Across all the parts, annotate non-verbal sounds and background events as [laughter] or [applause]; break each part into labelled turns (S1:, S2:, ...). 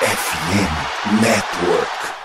S1: FM Network.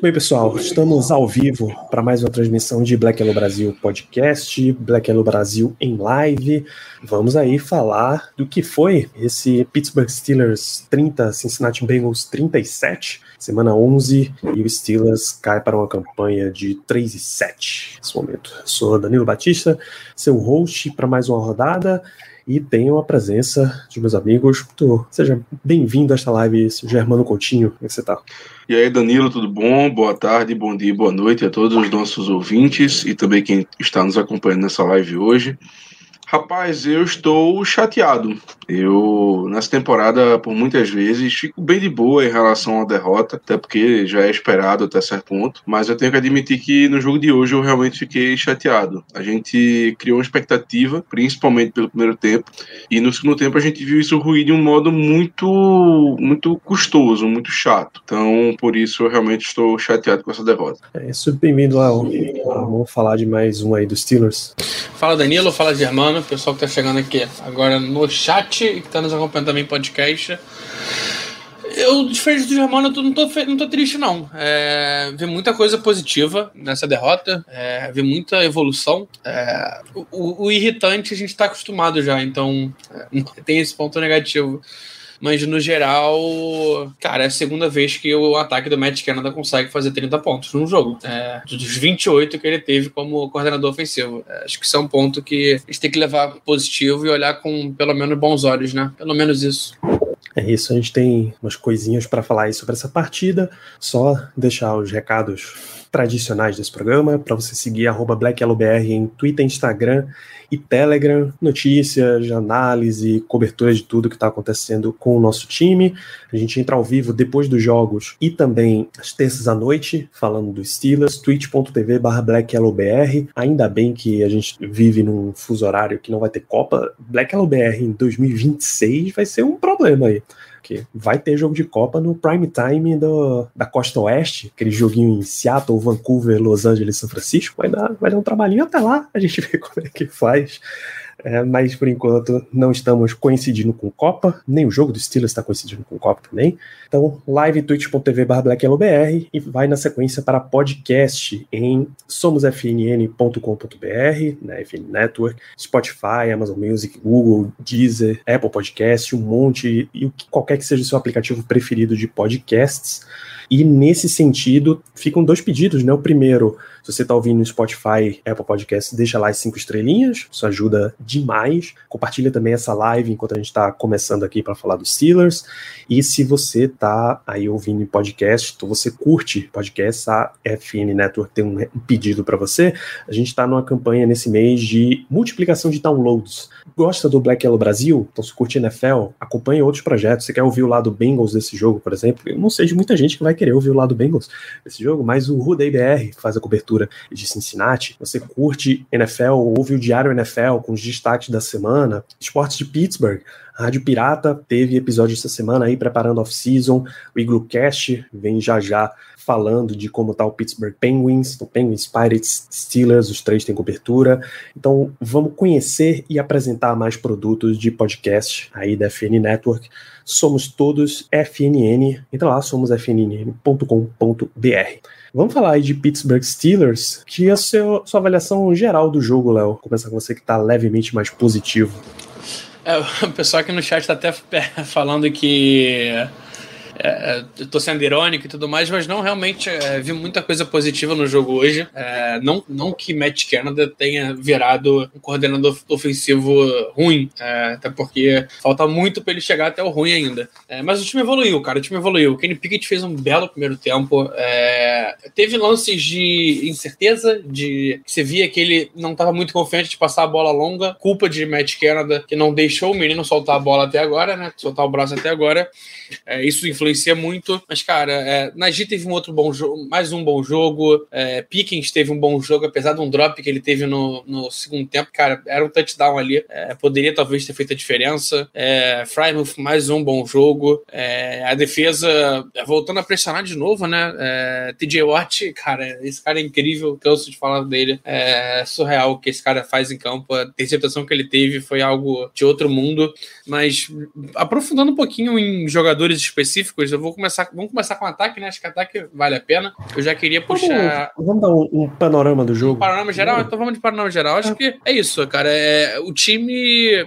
S2: Muito bem, pessoal. Estamos ao vivo para mais uma transmissão de Black Yellow Brasil podcast, Black Yellow Brasil em live. Vamos aí falar do que foi esse Pittsburgh Steelers 30, Cincinnati Bengals 37, semana 11, e o Steelers cai para uma campanha de 3 e 7 nesse momento. Sou Danilo Batista, seu host para mais uma rodada e tenho a presença de meus amigos. Seja bem-vindo a esta live, Germano Coutinho. Como é que você está?
S3: E aí, Danilo, tudo bom? Boa tarde, bom dia, boa noite a todos os nossos ouvintes e também quem está nos acompanhando nessa live hoje. Rapaz, eu estou chateado. Eu, nessa temporada, por muitas vezes, fico bem de boa em relação à derrota, até porque já é esperado até certo ponto. Mas eu tenho que admitir que no jogo de hoje eu realmente fiquei chateado. A gente criou uma expectativa, principalmente pelo primeiro tempo, e no segundo tempo a gente viu isso ruir de um modo muito, muito custoso, muito chato. Então, por isso, eu realmente estou chateado com essa derrota.
S2: É isso, bem-vindo, Léo. Vamos falar de mais um aí dos Steelers.
S4: Fala, Danilo, fala, Germano, pessoal que tá chegando aqui agora no chat e que tá nos acompanhando também podcast. Eu, diferente do Germano, eu não tô, não tô triste, não. É, vi muita coisa positiva nessa derrota, é, vi muita evolução. É, o, o, irritante a gente tá acostumado já, então é, [laughs] tem esse ponto negativo. Mas no geral, cara, é a segunda vez que o ataque do Matt Canada consegue fazer 30 pontos num jogo. É, dos 28 que ele teve como coordenador ofensivo. É, acho que isso é um ponto que a gente tem que levar positivo e olhar com pelo menos bons olhos, né? Pelo menos isso.
S2: É isso, a gente tem umas coisinhas para falar aí sobre essa partida. Só deixar os recados tradicionais desse programa, para você seguir arroba BlackYellowBR em Twitter, Instagram e Telegram, notícias, análise, cobertura de tudo que está acontecendo com o nosso time. A gente entra ao vivo depois dos jogos e também às terças à noite, falando dos Steelers, twitch.tv barra BlackYellowBR. Ainda bem que a gente vive num fuso horário que não vai ter Copa. BlackYellowBR em 2026 vai ser um problema aí porque vai ter jogo de Copa no prime time do, da costa oeste, aquele joguinho em Seattle, Vancouver, Los Angeles, São Francisco. Vai dar, vai dar um trabalhinho até lá, a gente [laughs] vê como é que faz. É, mas por enquanto não estamos coincidindo com Copa, nem o jogo do Steelers está coincidindo com Copa também. Então, live twitch.tv blackyellowbr e vai na sequência para podcast em somosfnn.com.br, na né, FN Network, Spotify, Amazon Music, Google, Deezer, Apple Podcast, um monte, e qualquer que seja o seu aplicativo preferido de podcasts. E nesse sentido, ficam dois pedidos, né? O primeiro, se você está ouvindo no Spotify, Apple Podcast, deixa lá as cinco estrelinhas, isso ajuda demais. Compartilha também essa live enquanto a gente está começando aqui para falar dos Steelers. E se você está aí ouvindo em podcast, então você curte podcast, a FN Network tem um pedido para você. A gente está numa campanha nesse mês de multiplicação de downloads. Gosta do Black Yellow Brasil? Então se curte NFL, acompanhe outros projetos. Você quer ouvir o lado Bengals desse jogo, por exemplo? Eu não sei de muita gente que vai querer ouvir o lado Bengals desse jogo, mas o Rudei BR faz a cobertura de Cincinnati. Você curte NFL, ouve o Diário NFL com os destaques da semana, esportes de Pittsburgh. A Rádio Pirata teve episódio essa semana aí preparando off-season. O Iglocast vem já já falando de como tá o Pittsburgh Penguins, o Penguins, Pirates, Steelers, os três têm cobertura. Então vamos conhecer e apresentar mais produtos de podcast aí da FN Network somos todos FNN. Entra lá, somos fnn.com.br. Vamos falar aí de Pittsburgh Steelers, que é a sua, sua avaliação geral do jogo, Léo. Começar com você que está levemente mais positivo.
S4: É, o pessoal aqui no chat está até [laughs] falando que é, eu tô sendo irônico e tudo mais, mas não, realmente é, vi muita coisa positiva no jogo hoje. É, não, não que Matt Canada tenha virado um coordenador ofensivo ruim, é, até porque falta muito para ele chegar até o ruim ainda. É, mas o time evoluiu, cara, o time evoluiu. O Kenny Pickett fez um belo primeiro tempo. É, teve lances de incerteza, de você via que ele não estava muito confiante de passar a bola longa, culpa de Matt Canada, que não deixou o menino soltar a bola até agora, né? Soltar o braço até agora. isso influenciou influencia muito. Mas, cara, é, Nagy teve um outro bom jogo, mais um bom jogo. É, Pickens teve um bom jogo, apesar de um drop que ele teve no, no segundo tempo. Cara, era um touchdown ali. É, poderia talvez ter feito a diferença. É, Frymouth, mais um bom jogo. É, a defesa é, voltando a pressionar de novo, né? É, TJ Watt, cara, esse cara é incrível. Canso de falar dele. É surreal o que esse cara faz em campo. A interceptação que ele teve foi algo de outro mundo. Mas aprofundando um pouquinho em jogadores específicos, eu vou começar. Vamos começar com ataque, né? Acho que ataque vale a pena. Eu já queria puxar.
S2: Vamos, vamos dar um, um, panorama do jogo. Um
S4: panorama geral? Então vamos de panorama geral. Acho é. que é isso, cara. É, o time.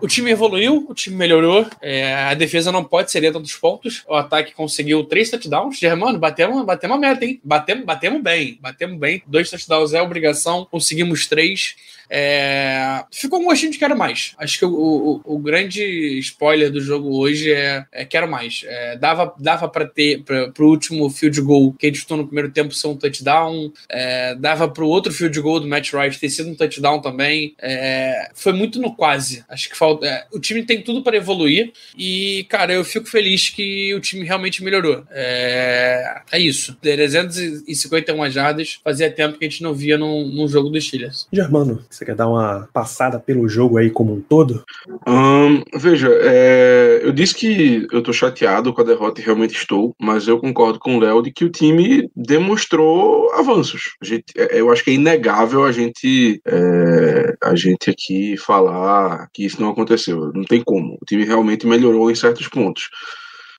S4: O time evoluiu, o time melhorou. É, a defesa não pode ceder tantos pontos. O ataque conseguiu três touchdowns. Germano, batemos, batemos a meta, hein? Batemos, batemos bem. Batemos bem. Dois touchdowns é obrigação. Conseguimos três. É... Ficou um gostinho de quero mais. Acho que o, o, o grande spoiler do jogo hoje é, é quero mais. É, dava dava para ter para o último field goal que ele disputou no primeiro tempo ser um touchdown. É, dava para o outro field goal do Matt Rice ter sido um touchdown também. É, foi muito no quase. Acho que falta. É, o time tem tudo para evoluir e, cara, eu fico feliz que o time realmente melhorou. É, é isso. 351 jardas. Fazia tempo que a gente não via num, num jogo dos Steelers.
S2: Germano, você quer dar uma passada pelo jogo aí como um todo?
S3: Um, veja, é, eu disse que eu tô chateado com a derrota e realmente estou, mas eu concordo com o Léo de que o time demonstrou avanços. Gente, é, eu acho que é inegável a gente, é, a gente aqui falar que isso não aconteceu. Não tem como. O time realmente melhorou em certos pontos.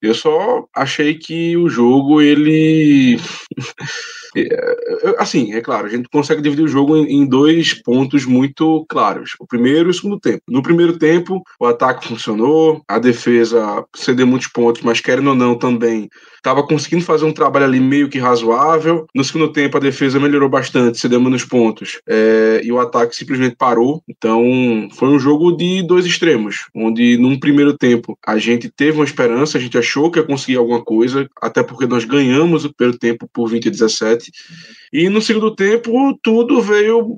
S3: Eu só achei que o jogo ele [laughs] assim, é claro, a gente consegue dividir o jogo em, dois pontos muito claros. O primeiro e o segundo tempo. No primeiro tempo, o ataque funcionou, a defesa cedeu muitos pontos, mas querendo ou não também estava conseguindo fazer um trabalho ali meio que razoável. No segundo tempo, a defesa melhorou bastante, cedeu menos pontos, é, e o ataque simplesmente parou. Então, foi um jogo de dois extremos, onde num primeiro tempo a gente teve uma esperança, a gente achou que ia conseguir alguma coisa, até porque nós ganhamos o primeiro tempo por 20 a 17 e no segundo tempo, tudo veio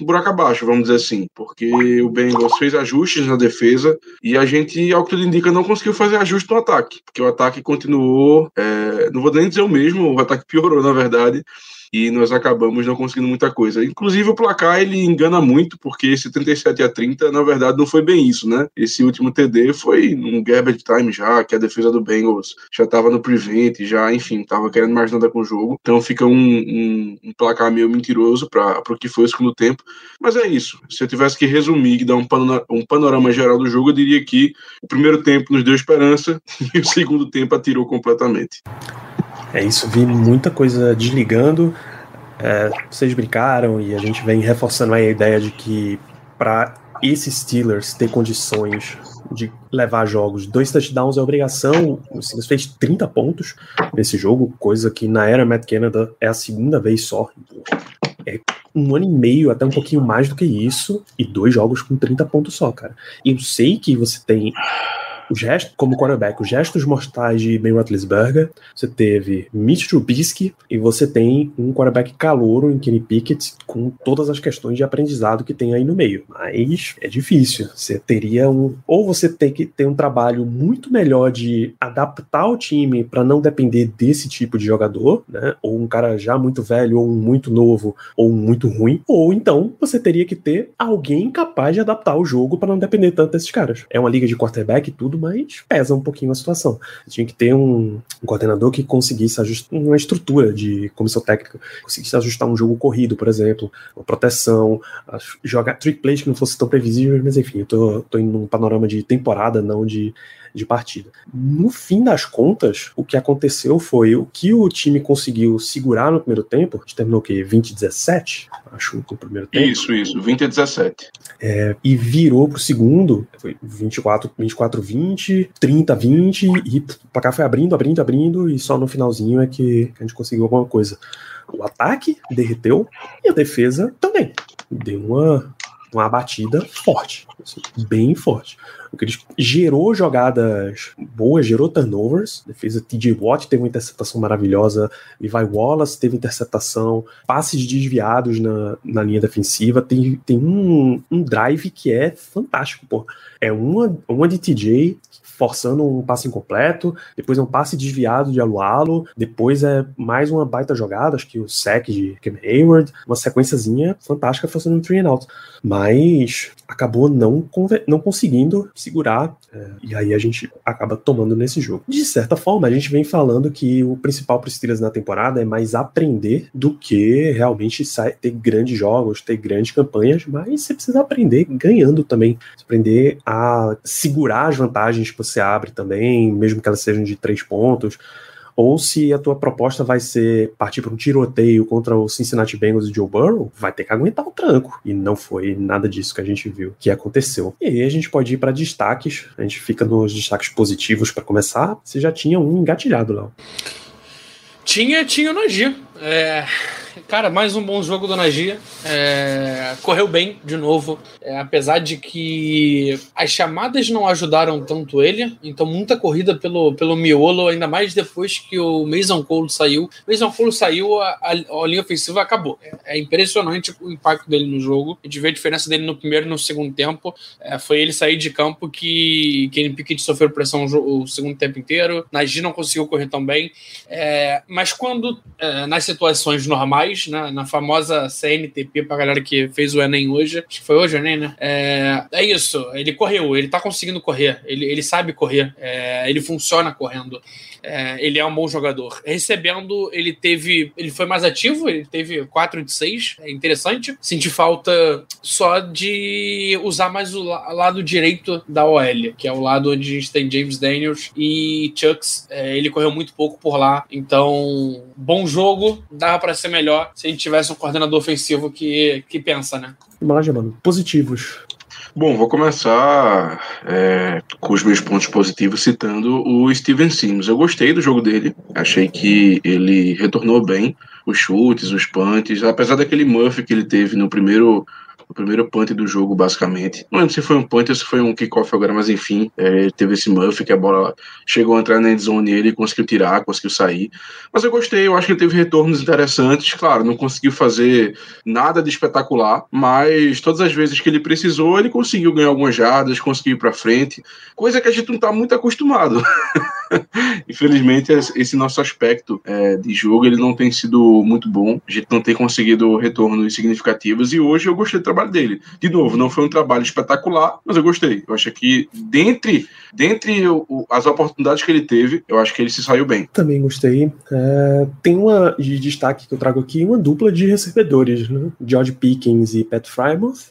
S3: buraco abaixo, vamos dizer assim, porque o Bengals fez ajustes na defesa e a gente, ao que tudo indica, não conseguiu fazer ajuste no ataque, porque o ataque continuou, é, não vou nem dizer o mesmo, o ataque piorou, na verdade, e nós acabamos não conseguindo muita coisa. Inclusive o placar ele engana muito, porque 77 a 30, na verdade, não foi bem isso, né? Esse último TD foi um garbage time já, que a defesa do Bengals já estava no prevent, já, enfim, estava querendo mais nada com o jogo. Então fica um, um, um placar meio mentiroso para o que foi o segundo tempo. Mas é isso. Se eu tivesse que resumir e dar um um panorama geral do jogo, eu diria que o primeiro tempo nos deu esperança [laughs] e o segundo tempo atirou completamente.
S2: É isso, vi muita coisa desligando. É, vocês brincaram e a gente vem reforçando a ideia de que para esses Steelers ter condições de levar jogos, dois touchdowns é obrigação. O Steelers fez 30 pontos nesse jogo, coisa que na era Matt Canada é a segunda vez só. É um ano e meio, até um pouquinho mais do que isso, e dois jogos com 30 pontos só, cara. Eu sei que você tem o gesto, como quarterback, os gestos mortais de Ben Roethlisberger, você teve Mitch Trubisky e você tem um quarterback calouro em Kenny Pickett com todas as questões de aprendizado que tem aí no meio. Mas é difícil. Você teria um ou você tem que ter um trabalho muito melhor de adaptar o time para não depender desse tipo de jogador, né? Ou um cara já muito velho, ou um muito novo, ou um muito ruim, ou então você teria que ter alguém capaz de adaptar o jogo para não depender tanto desses caras. É uma liga de quarterback tudo, mas pesa um pouquinho a situação. Tinha que ter um, um coordenador que conseguisse ajustar uma estrutura de comissão técnica, conseguisse ajustar um jogo corrido, por exemplo, uma proteção, jogar trick plays que não fosse tão previsível, mas enfim, eu tô, tô indo num panorama de temporada, não de de partida. No fim das contas, o que aconteceu foi o que o time conseguiu segurar no primeiro tempo, a gente terminou o quê? 20 17? Acho no primeiro tempo.
S3: Isso, isso, 20 a 17.
S2: É, e virou pro segundo, foi 24, 24 20, 30 20, e o placar foi abrindo, abrindo, abrindo, e só no finalzinho é que a gente conseguiu alguma coisa. O ataque derreteu e a defesa também. Deu uma uma batida forte, assim, bem forte. O que gerou jogadas boas, gerou turnovers. Defesa TJ Watt teve uma interceptação maravilhosa, Levi Wallace teve interceptação, passes desviados na, na linha defensiva. Tem, tem um, um drive que é fantástico, pô. É uma, uma de TJ forçando um passe incompleto, depois é um passe desviado de Alualo, depois é mais uma baita jogada, acho que o sec de Cam Hayward, uma sequenciazinha fantástica forçando um three and out. Mas acabou não, não conseguindo segurar, é, e aí a gente acaba tomando nesse jogo. De certa forma, a gente vem falando que o principal para Steelers na temporada é mais aprender do que realmente ter grandes jogos, ter grandes campanhas, mas você precisa aprender ganhando também, aprender a segurar as vantagens que você abre também, mesmo que elas sejam de três pontos ou se a tua proposta vai ser partir para um tiroteio contra o Cincinnati Bengals e Joe Burrow, vai ter que aguentar o tranco. E não foi nada disso que a gente viu que aconteceu. E aí a gente pode ir para destaques. A gente fica nos destaques positivos para começar. Você já tinha um engatilhado, Léo.
S4: Tinha, tinha o Najee. É, Cara, mais um bom jogo do Nagia. É, correu bem de novo, é, apesar de que as chamadas não ajudaram tanto ele. Então, muita corrida pelo, pelo miolo, ainda mais depois que o Mason Cole saiu. Mason Cole saiu, a, a, a linha ofensiva acabou. É, é, impressionante o impacto dele no jogo. A gente vê a diferença dele no primeiro e no segundo tempo. É, foi ele sair de campo que Kenny Pickett sofreu pressão o, o segundo tempo inteiro. Nagy não conseguiu correr tão bem. É, mas quando, é, nas situações normais, mais, né, na famosa CNTP, pra galera que fez o Enem hoje, acho que foi hoje o Enem, né? É, é isso, ele correu, ele tá conseguindo correr, ele, ele sabe correr, é, ele funciona correndo. É, ele é um bom jogador. Recebendo, ele teve. Ele foi mais ativo, ele teve 4 de 6. É interessante. Senti falta só de usar mais o lado direito da OL, que é o lado onde a gente tem James Daniels e Chucks. É, ele correu muito pouco por lá. Então, bom jogo. Dava para ser melhor se a gente tivesse um coordenador ofensivo que, que pensa, né?
S2: Imagem, mano. Positivos.
S3: Bom, vou começar é, com os meus pontos positivos citando o Steven Sims. Eu gostei do jogo dele, achei que ele retornou bem os chutes, os punts, apesar daquele muff que ele teve no primeiro o primeiro punt do jogo, basicamente. Não lembro se foi um punt ou se foi um kickoff agora, mas enfim, é, teve esse muff que a bola chegou a entrar na endzone ele conseguiu tirar, conseguiu sair. Mas eu gostei, eu acho que ele teve retornos interessantes. Claro, não conseguiu fazer nada de espetacular, mas todas as vezes que ele precisou, ele conseguiu ganhar algumas jardas, conseguiu ir para frente, coisa que a gente não está muito acostumado. [laughs] [laughs] Infelizmente, esse nosso aspecto é, de jogo ele não tem sido muito bom. A gente não tem conseguido retornos significativos e hoje eu gostei do trabalho dele. De novo, não foi um trabalho espetacular, mas eu gostei. Eu acho que dentre, dentre o, as oportunidades que ele teve, eu acho que ele se saiu bem.
S2: Também gostei. É, tem uma de destaque que eu trago aqui, uma dupla de recebedores, né? George Pickens e Pat Frymouth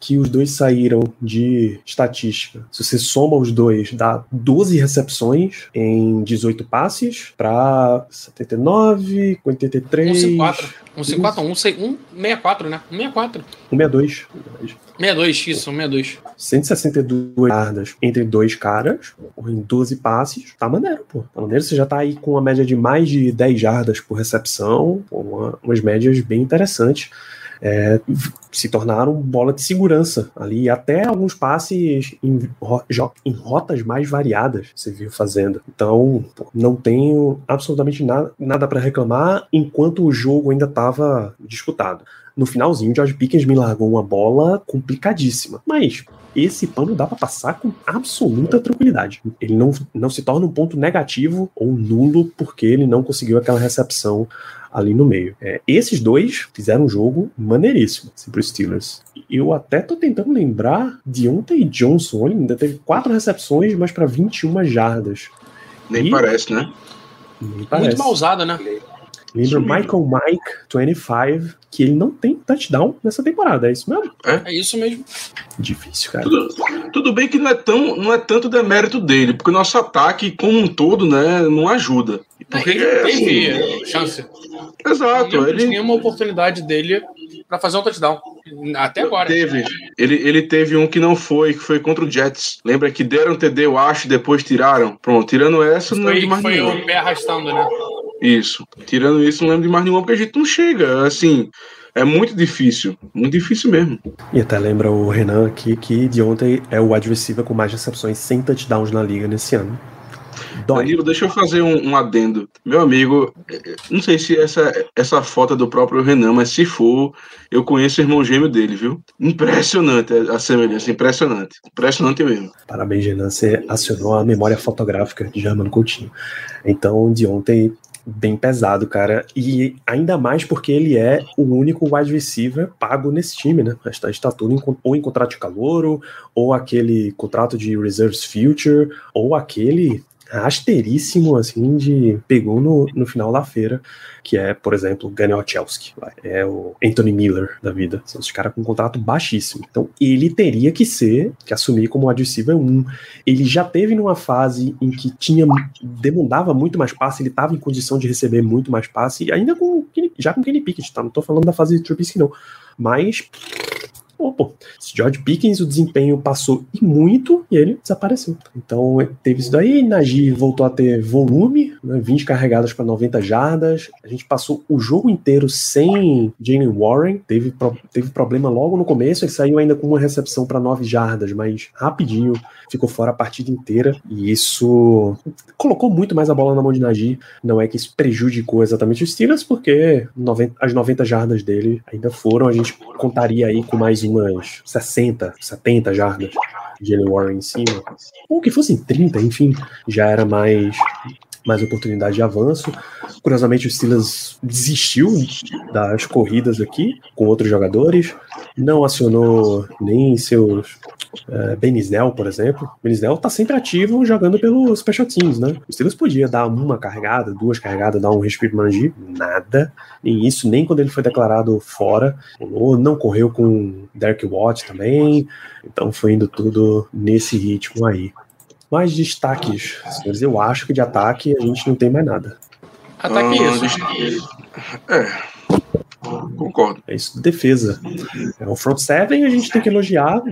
S2: que os dois saíram de estatística. Se você soma os dois, dá 12 recepções em 18 passes para 79, 83.
S4: 154. 154, 164, né? 164.
S2: 162.
S4: 62, isso, 162.
S2: 162 yardas entre dois caras, em 12 passes. Tá maneiro, pô. Tá maneiro, você já tá aí com uma média de mais de 10 jardas por recepção, uma, umas médias bem interessantes é, se tornaram bola de segurança ali, até alguns passes em, em rotas mais variadas você viu fazendo. Então, não tenho absolutamente nada, nada para reclamar enquanto o jogo ainda estava disputado. No finalzinho, George Pickens me largou uma bola complicadíssima, mas esse pano dá para passar com absoluta tranquilidade. Ele não, não se torna um ponto negativo ou nulo porque ele não conseguiu aquela recepção ali no meio. É, esses dois fizeram um jogo maneiríssimo assim, para os Steelers. Eu até tô tentando lembrar de ontem Johnson, ele ainda teve quatro recepções, mas para 21 jardas.
S3: Nem e... parece, né?
S4: Nem parece. Muito mal usado, né?
S2: Lembra Michael Mike 25, que ele não tem touchdown nessa temporada, é isso mesmo?
S4: É, é isso mesmo.
S2: Difícil, cara.
S3: Tudo, tudo, bem que não é, tão, não é tanto demérito dele, porque o nosso ataque, como um todo, né, não ajuda. Porque
S4: ele é, teve assim, chance.
S3: Exato.
S4: Não ele tinha uma oportunidade dele para fazer um touchdown. Até agora.
S3: Teve. Ele, ele teve um que não foi, que foi contra o Jets. Lembra que deram TD, eu acho, depois tiraram. Pronto, tirando essa, não
S4: foi, mais Foi o pé arrastando, né?
S3: Isso. Tirando isso, não lembro de mais nenhuma, porque a gente não chega. Assim, É muito difícil, muito difícil mesmo.
S2: E até lembra o Renan aqui que de ontem é o wide receiver com mais recepções sem touchdowns na liga nesse ano.
S3: Dói. Danilo, deixa eu fazer um, um, adendo. Meu amigo, é, não sei se essa, essa foto é do próprio Renan, mas se for, eu conheço o irmão gêmeo dele, viu? Impressionante a semelhança, impressionante. Impressionante mesmo.
S2: Parabéns, Renan. Você acionou a memória fotográfica de Germano Coutinho. Então, de ontem, bem pesado, cara. E ainda mais porque ele é o único wide receiver pago nesse time, né? Está, está tudo em, ou em contrato de calor, ou aquele contrato de reserves future, ou aquele rasteiríssimo, assim, de pegou no, no final da feira, que é, por exemplo, Daniel Chelsky, é o Anthony Miller da vida. São os caras com um contrato baixíssimo. Então, ele teria que ser, que assumir como adversário 1. Ele já teve numa fase em que tinha demandava muito mais passe, ele estava em condição de receber muito mais passe, ainda com já com Kenny Pickett, tá? Não tô falando da fase de Trubisky, não. Mas Pô, George Pickens, o desempenho passou e muito e ele desapareceu. Então teve isso daí. Najee voltou a ter volume, né, 20 carregadas para 90 jardas. A gente passou o jogo inteiro sem Jalen Warren. Teve, teve problema logo no começo. Ele saiu ainda com uma recepção para 9 jardas, mas rapidinho ficou fora a partida inteira. E isso colocou muito mais a bola na mão de Najee. Não é que isso prejudicou exatamente os Steelers, porque 90, as 90 jardas dele ainda foram. A gente contaria aí com mais umas 60, 70 jardas de Jalen Warren em cima, ou que fossem 30, enfim, já era mais mais oportunidade de avanço. Curiosamente, o Steelers desistiu das corridas aqui com outros jogadores, não acionou nem seus uh, Ben Snell, por exemplo. Ben Snell tá sempre ativo jogando pelos special teams, né? O Steelers podia dar uma carregada, duas carregadas, dar um respiro manji, nada, nem isso, nem quando ele foi declarado fora. Não correu com Derek Watt também, então foi indo tudo nesse ritmo aí. Mais destaques, senhores. Eu acho que de ataque a gente não tem mais nada.
S4: Ataque ah, isso.
S3: É. Concordo.
S2: É isso, defesa. É, o front seven a gente tem que elogiar,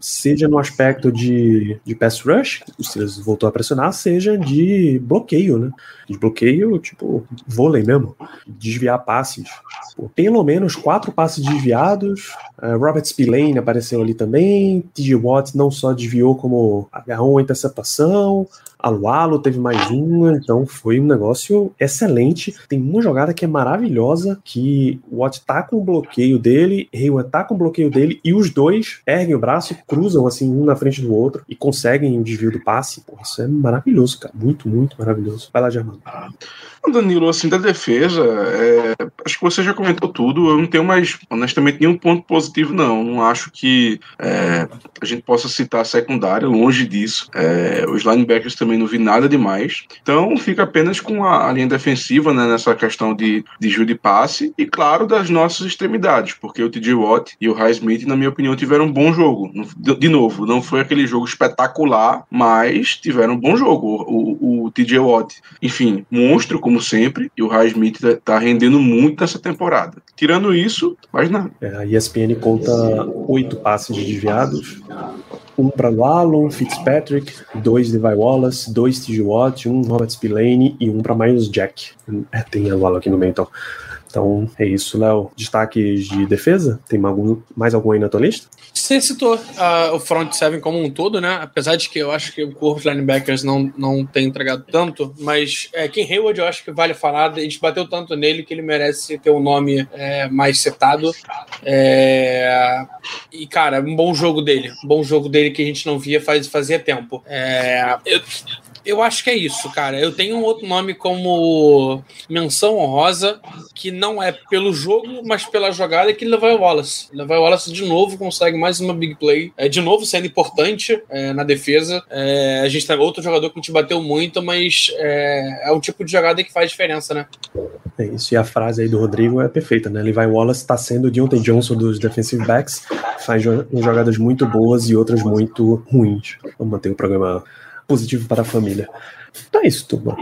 S2: seja no aspecto de, de pass rush, o Steelers voltou a pressionar, seja de bloqueio, né? De bloqueio, tipo, vôlei mesmo, desviar passes. Pelo menos quatro passes desviados. Uh, Robert Spillane apareceu ali também. TJ Watt não só desviou, como agarrou uma interceptação. Alualo teve mais uma, então foi um negócio excelente. Tem uma jogada que é maravilhosa, que o Watt tá com o bloqueio dele, Hayward tá com o bloqueio dele, e os dois erguem o braço, cruzam assim, um na frente do outro, e conseguem o desvio do passe. Pô, isso é maravilhoso, cara. Muito, muito maravilhoso. Vai lá, Germano.
S3: Danilo, assim, da defesa, é, acho que você já comentou tudo. Eu não tenho mais, honestamente, nenhum ponto positivo, não. Não acho que é, a gente possa citar a secundária, longe disso. É, os linebackers também não vi nada demais. Então, fica apenas com a, linha defensiva, né, nessa questão de, de jogo de passe e, claro, das nossas extremidades, porque o TJ Watt e o High Smith, na minha opinião, tiveram um bom jogo. De novo, não foi aquele jogo espetacular, mas tiveram um bom jogo. O, o, o TJ Watt, enfim, monstro, como sempre, e o High Smith tá rendendo muito nessa temporada. Tirando isso, mais nada.
S2: É, a ESPN conta oito passes desviados, um para Wallon, Fitzpatrick, dois Levi Wallace, dois T.J. Watt, um Robert Spillane e um para Miles Jack. É, tem a Wallon aqui no meio, então. Então é isso, Léo. Destaques de defesa? Tem mais algum aí na tua lista?
S4: Você citou uh, o front seven como um todo, né? Apesar de que eu acho que o corpo de linebackers não, não tem entregado tanto, mas é, Ken Hayward eu acho que vale falar. A gente bateu tanto nele que ele merece ter um nome é, mais setado. É, e, cara, um bom jogo dele. Um bom jogo dele que a gente não via faz, fazia tempo. É, eu, eu acho que é isso, cara. Eu tenho um outro nome como menção honrosa, que não é pelo jogo, mas pela jogada, que Levi Wallace. Levi Wallace, de novo, consegue mais uma big play. É, de novo, sendo importante é, na defesa. É, a gente tem outro jogador que gente bateu muito, mas é, é um tipo de jogada que faz diferença, né?
S2: É isso, e a frase aí do Rodrigo é perfeita, né? Levi Wallace está sendo o Deontay Johnson dos defensive backs, faz jogadas muito boas e outras muito ruins. Vamos manter o programa positivo para a família. Então é isso, turma.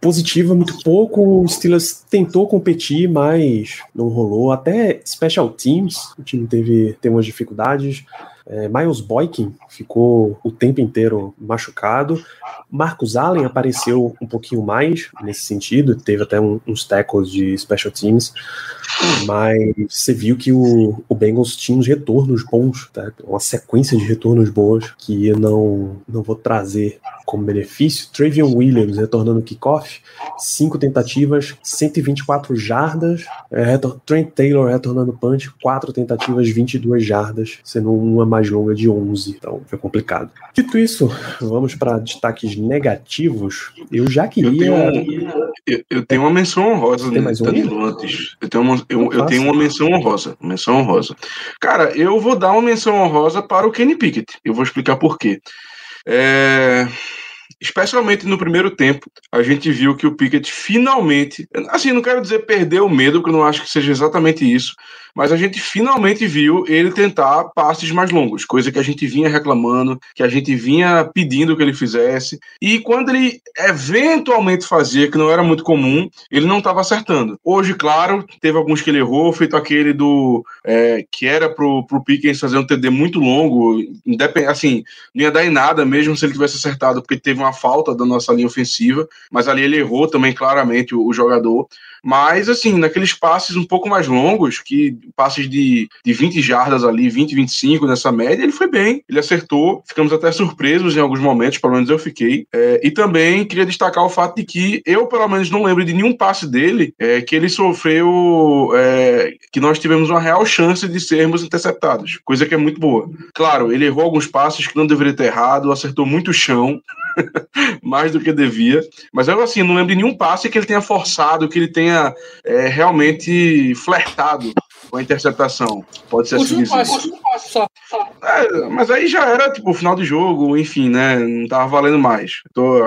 S2: Positiva, muito pouco. O Steelers tentou competir, mas não rolou. Até Special Teams, o time teve, teve umas dificuldades. É, Miles Boykin ficou o tempo inteiro machucado. Marcus Allen apareceu um pouquinho mais nesse sentido, teve até um, uns tackles de special teams, mas você viu que o, o Bengals tinha uns retornos bons, tá? uma sequência de retornos boas que eu não, não vou trazer como benefício. Travion Williams retornando kickoff, cinco tentativas, 124 jardas. É, Trent Taylor retornando punch, quatro tentativas, 22 jardas, sendo uma mais longa de 11. Então foi complicado. Dito isso, vamos para destaques negativos. Eu já queria.
S3: Eu tenho, eu, eu tenho uma menção honrosa, Tem mais um? antes. Eu tenho, uma, eu, eu tenho uma menção honrosa. Menção honrosa. Cara, eu vou dar uma menção honrosa para o Kenny Pickett. Eu vou explicar por quê. É especialmente no primeiro tempo, a gente viu que o Pickett finalmente, assim, não quero dizer perdeu o medo, porque eu não acho que seja exatamente isso, mas a gente finalmente viu ele tentar passes mais longos, coisa que a gente vinha reclamando, que a gente vinha pedindo que ele fizesse, e quando ele eventualmente fazia, que não era muito comum, ele não estava acertando. Hoje, claro, teve alguns que ele errou, feito aquele do é, que era pro, pro Pickens fazer um TD muito longo, assim, não ia dar em nada mesmo se ele tivesse acertado, porque teve uma falta da nossa linha ofensiva, mas ali ele errou também claramente o, o jogador. Mas, assim, naqueles passes um pouco mais longos, que passes de, de 20 jardas ali, 20, 25 nessa média, ele foi bem, ele acertou. Ficamos até surpresos em alguns momentos, pelo menos eu fiquei. É, e também queria destacar o fato de que eu, pelo menos, não lembro de nenhum passe dele é, que ele sofreu, é, que nós tivemos uma real chance de sermos interceptados, coisa que é muito boa. Claro, ele errou alguns passes que não deveria ter errado, acertou muito chão. [laughs] mais do que devia. Mas eu, assim, não lembro de nenhum passe que ele tenha forçado, que ele tenha é, realmente flertado com a interceptação. Pode ser assim. Passe, só. É, mas aí já era, tipo, o final do jogo, enfim, né? Não tava valendo mais. Tô,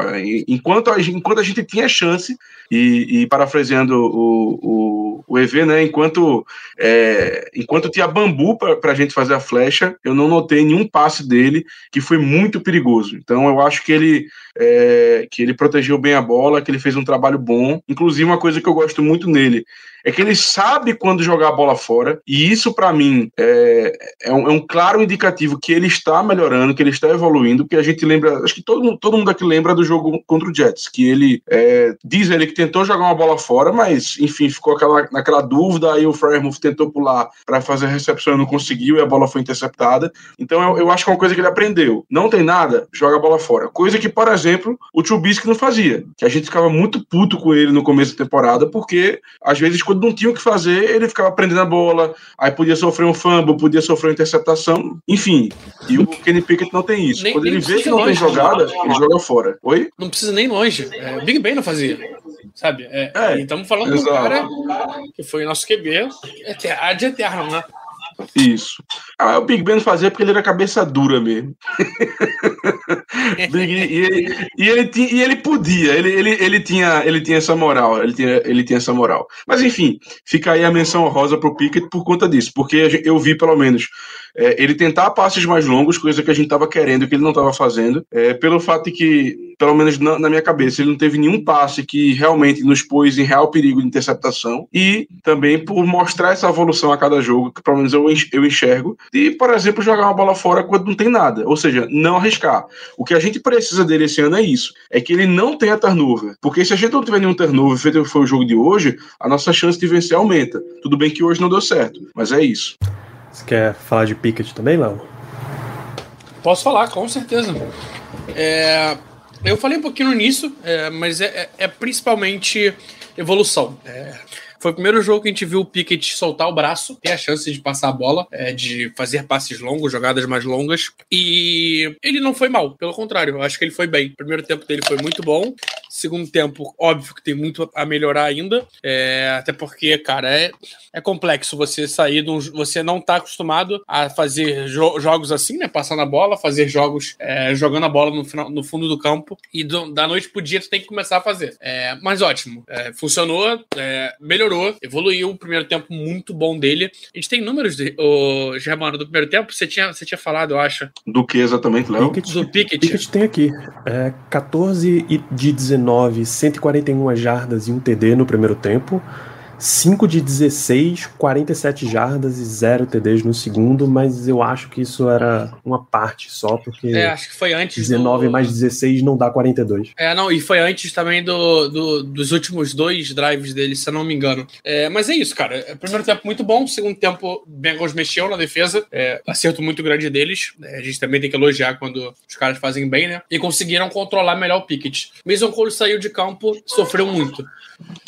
S3: enquanto, a, enquanto a gente tinha chance, e, e parafraseando o, o, o EV, né? Enquanto, é, enquanto tinha bambu para a gente fazer a flecha, eu não notei nenhum passe dele que foi muito perigoso. Então eu acho que ele, é, que ele protegeu bem a bola, que ele fez um trabalho bom. Inclusive, uma coisa que eu gosto muito nele é que ele sabe quando jogar a bola fora, e isso para mim é, é, um, é, um, claro indicativo que ele está melhorando, que ele está evoluindo, porque a gente lembra, acho que todo, todo mundo aqui lembra do jogo contra o Jets, que ele é, diz ele que tentou jogar uma bola fora, mas enfim, ficou aquela, naquela dúvida, aí o Frymouth tentou pular para fazer a recepção e não conseguiu, e a bola foi interceptada. Então eu, eu, acho que é uma coisa que ele aprendeu. Não tem nada, joga a bola fora. Coisa que, por exemplo, o Trubisky não fazia, que a gente ficava muito puto com ele no começo da temporada, porque às vezes quando não tinha o que fazer, ele ficava prendendo a bola, aí podia sofrer um fumble, podia sofrer uma interceptação, enfim. E o Kenny Pickett não tem isso. Nem, quando ele vê que não longe, tem jogada, não, ele joga fora. Oi?
S4: Não precisa nem longe. É, Big Ben não fazia sabe? É, é estamos falando exato. um cara que foi nosso QB é de eterno, né?
S3: Isso. Ah, o Big Ben fazia porque ele era cabeça dura mesmo. [laughs] e, ele, e, ele, tinha, e ele podia, ele, ele, ele, tinha, ele tinha essa moral, ele tinha, ele tinha essa moral. Mas enfim, fica aí a menção rosa pro Pickett por conta disso, porque eu vi pelo menos é, ele tentar passes mais longos, coisa que a gente estava querendo, que ele não estava fazendo, é, pelo fato de que, pelo menos na, na, minha cabeça, ele não teve nenhum passe que realmente nos pôs em real perigo de interceptação, e também por mostrar essa evolução a cada jogo, que pelo menos eu, eu enxergo, de, por exemplo, jogar uma bola fora quando não tem nada, ou seja, não arriscar. O que a gente precisa dele esse ano é isso, é que ele não tenha turnover, porque se a gente não tiver nenhum turnover feito foi o jogo de hoje, a nossa chance de vencer aumenta. Tudo bem que hoje não deu certo, mas é isso.
S2: Você quer falar de Pickett também, Léo?
S4: Posso falar, com certeza. É, eu falei um pouquinho nisso, é, mas é, é, é principalmente evolução. É, foi o primeiro jogo que a gente viu o Pickett soltar o braço, ter a chance de passar a bola, é, de fazer passes longos, jogadas mais longas. E ele não foi mal, pelo contrário, eu acho que ele foi bem. O primeiro tempo dele foi muito bom. Segundo tempo, óbvio que tem muito a melhorar ainda. É, até porque, cara, é, é complexo você sair de um, Você não tá acostumado a fazer jo jogos assim, né? Passando a bola, fazer jogos é, jogando a bola no, final, no fundo do campo. E do, da noite pro dia tu tem que começar a fazer. É, mas ótimo. É, funcionou, é, melhorou, evoluiu. O primeiro tempo muito bom dele. A gente tem números, de, o Germano, do primeiro tempo. Você tinha, você tinha falado, eu acho.
S3: Do que exatamente, Léo?
S2: Do Pickett. Pickett tem aqui. É, 14 de 19, 141 jardas e um TD no primeiro tempo. 5 de 16, 47 jardas e 0 TDs no segundo, mas eu acho que isso era uma parte só, porque.
S4: É, acho que foi antes.
S2: 19 do... mais 16 não dá 42.
S4: É, não, e foi antes também do, do dos últimos dois drives dele, se eu não me engano. É, mas é isso, cara. É, primeiro tempo muito bom, segundo tempo, Bengals mexeu na defesa, é, acerto muito grande deles. É, a gente também tem que elogiar quando os caras fazem bem, né? E conseguiram controlar melhor o Pickett. Mason Cole saiu de campo, sofreu muito.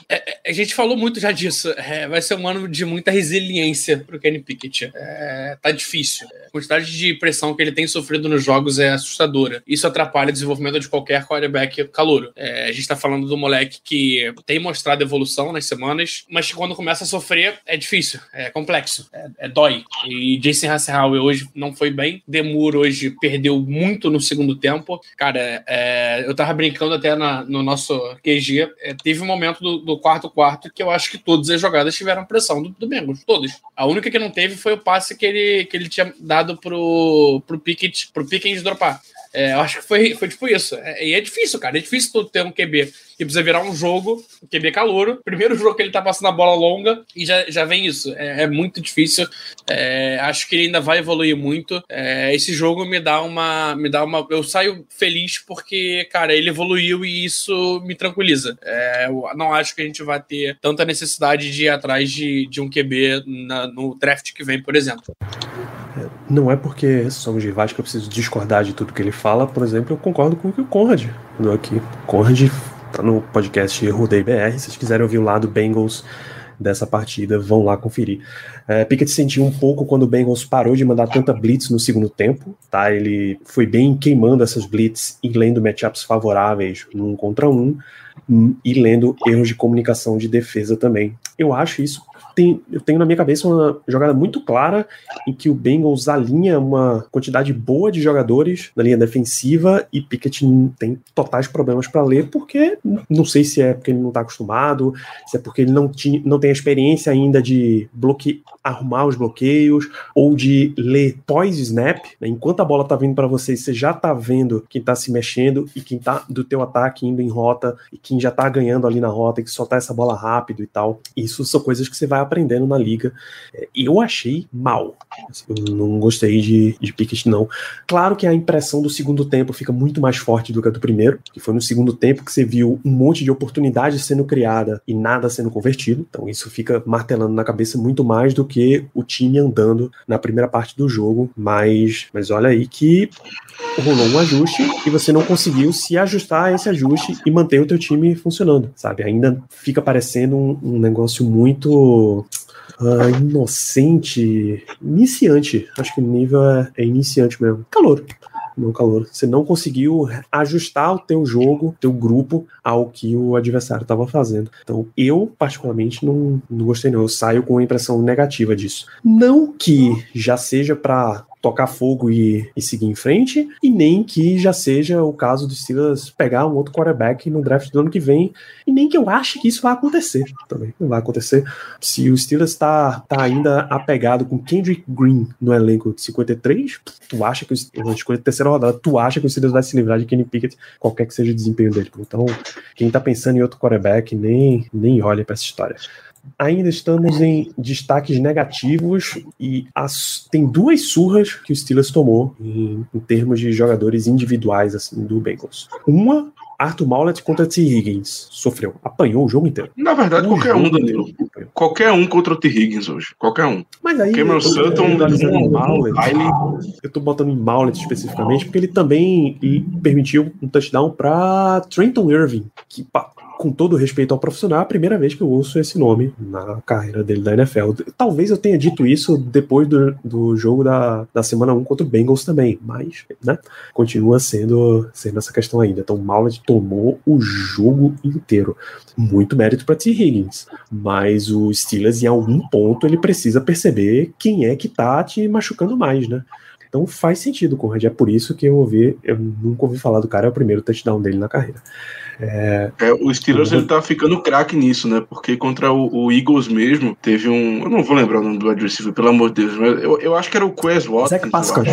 S4: É, é, a gente falou muito já disso. É, vai ser um ano de muita resiliência pro Kenny Pickett. É, tá difícil. A quantidade de pressão que ele tem sofrido nos jogos é assustadora. Isso atrapalha o desenvolvimento de qualquer quarterback calouro. É, a gente tá falando do moleque que tem mostrado evolução nas semanas, mas quando começa a sofrer é difícil, é complexo, é, é dói. E Jason Hasselhower hoje não foi bem. Demur hoje perdeu muito no segundo tempo. Cara, eu tava brincando até na, no nosso QG. teve um momento do, do quarto quarto que eu acho que todas as jogadas tiveram pressão do, do Bengals, todas. A única que não teve foi o passe que ele, que ele tinha dado pro, pro Pickett, pro Pickens dropar. É, eu acho que foi, foi tipo isso. É, e é difícil, cara. É difícil tu ter um QB que precisa virar um jogo, um QB calouro. Primeiro jogo que ele tá passando a bola longa e já, já vem isso. É, é muito difícil. É, acho que ele ainda vai evoluir muito. É, esse jogo me dá uma. Me dá uma. Eu saio feliz porque, cara, ele evoluiu e isso me tranquiliza. É, eu não acho que a gente vai ter tanta necessidade de ir atrás de, de um QB na, no draft que vem, por exemplo.
S2: Não é porque somos rivais que eu preciso discordar de tudo que ele fala. Por exemplo, eu concordo com o que o Conrad falou aqui. Conrad tá no podcast Rudei BR. Se vocês quiserem ouvir o lado Bengals dessa partida, vão lá conferir. É, Pickett sentiu um pouco quando o Bengals parou de mandar tanta blitz no segundo tempo, tá? Ele foi bem queimando essas blitz e lendo matchups favoráveis num contra um hum, e lendo erros de comunicação de defesa também. Eu acho isso tem, eu tenho na minha cabeça uma jogada muito clara em que o Bengals alinha uma quantidade boa de jogadores na linha defensiva e Pickett tem totais problemas para ler, porque não sei se é porque ele não está acostumado, se é porque ele não, tinha, não tem a experiência ainda de bloque, arrumar os bloqueios ou de ler pós-snap. Né? Enquanto a bola está vindo para você, você já está vendo quem está se mexendo e quem está do teu ataque indo em rota e quem já está ganhando ali na rota e que soltar essa bola rápido e tal. Isso são coisas que você vai aprendendo na liga. É, eu achei mal. Eu não gostei de, de Pickett, não. Claro que a impressão do segundo tempo fica muito mais forte do que a do primeiro, que foi no segundo tempo que você viu um monte de oportunidades sendo criada e nada sendo convertido. Então isso fica martelando na cabeça muito mais do que o time andando na primeira parte do jogo. Mas, mas olha aí que rolou um ajuste e você não conseguiu se ajustar a esse ajuste e manter o teu time funcionando, sabe? Ainda fica parecendo um, um negócio muito uh, inocente, iniciante. Acho que o nível é, é iniciante mesmo. Calor no calor. Você não conseguiu ajustar o teu jogo, teu grupo, ao que o adversário estava fazendo. Então, eu, particularmente, não, não gostei, não. Eu saio com uma impressão negativa disso. Não que já seja para tocar fogo e, e, seguir em frente, e nem que já seja o caso do Steelers pegar um outro quarterback no draft do ano que vem, e nem que eu ache que isso vai acontecer também. Não vai acontecer. Se o Steelers está tá ainda apegado com Kendrick Green no elenco de 53, tu acha que o escolha terceira rodada, tu acha que o Steelers vai se livrar de Kenny Pickett, qualquer que seja o desempenho dele. Então, quem tá pensando em outro quarterback, nem, nem olha para essa história ainda estamos em destaques negativos e as, tem duas surras que o Steelers tomou em, em, termos de jogadores individuais assim do Bengals. Uma, Arthur Maulet contra T. Higgins. Sofreu, apanhou o jogo inteiro.
S3: Na verdade, o qualquer um, Danilo. Qualquer um contra o T. Higgins hoje. Qualquer um.
S2: Mas aí, Cameron Sutton, Maulet, eu tô botando em Maulet especificamente porque ele também permitiu um touchdown para Trenton Irving, que com todo respeito ao profissional, é a primeira vez que eu ouço esse nome na carreira dele da NFL. Talvez eu tenha dito isso depois do, do jogo da, da semana 1 contra o Bengals também, mas, né, continua sendo, sendo essa questão ainda. Então, o Mallett tomou o jogo inteiro. Muito mérito para T. Higgins, mas o Steelers, em algum ponto, ele precisa perceber quem é que tá te machucando mais, né? Então faz sentido Conrad. É por isso que eu ouvi, eu nunca ouvi falar do cara, é o primeiro touchdown dele na carreira.
S3: É, é, o Steelers ele tá ficando craque nisso, né? Porque contra o, o, Eagles mesmo, teve um. Eu não vou lembrar o nome do adversário, pelo amor de Deus, mas eu, eu acho que era o Quez Watkins. Zach Pascal.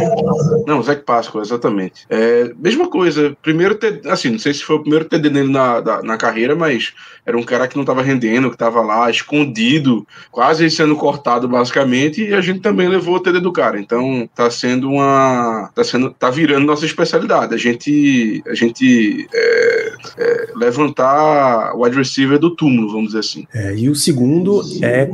S3: Não, Zach Pascal, exatamente. É, mesma coisa. Primeiro, assim, não sei se foi o primeiro TD dele na, na, na carreira, mas era um cara que não estava rendendo, que estava lá escondido, quase sendo cortado basicamente, e a gente também levou o TD do cara. Então tá sendo uma, tá sendo, tá virando nossa especialidade. A gente, a gente é, é, levantar o wide receiver do túmulo, vamos dizer assim.
S2: É, e o segundo é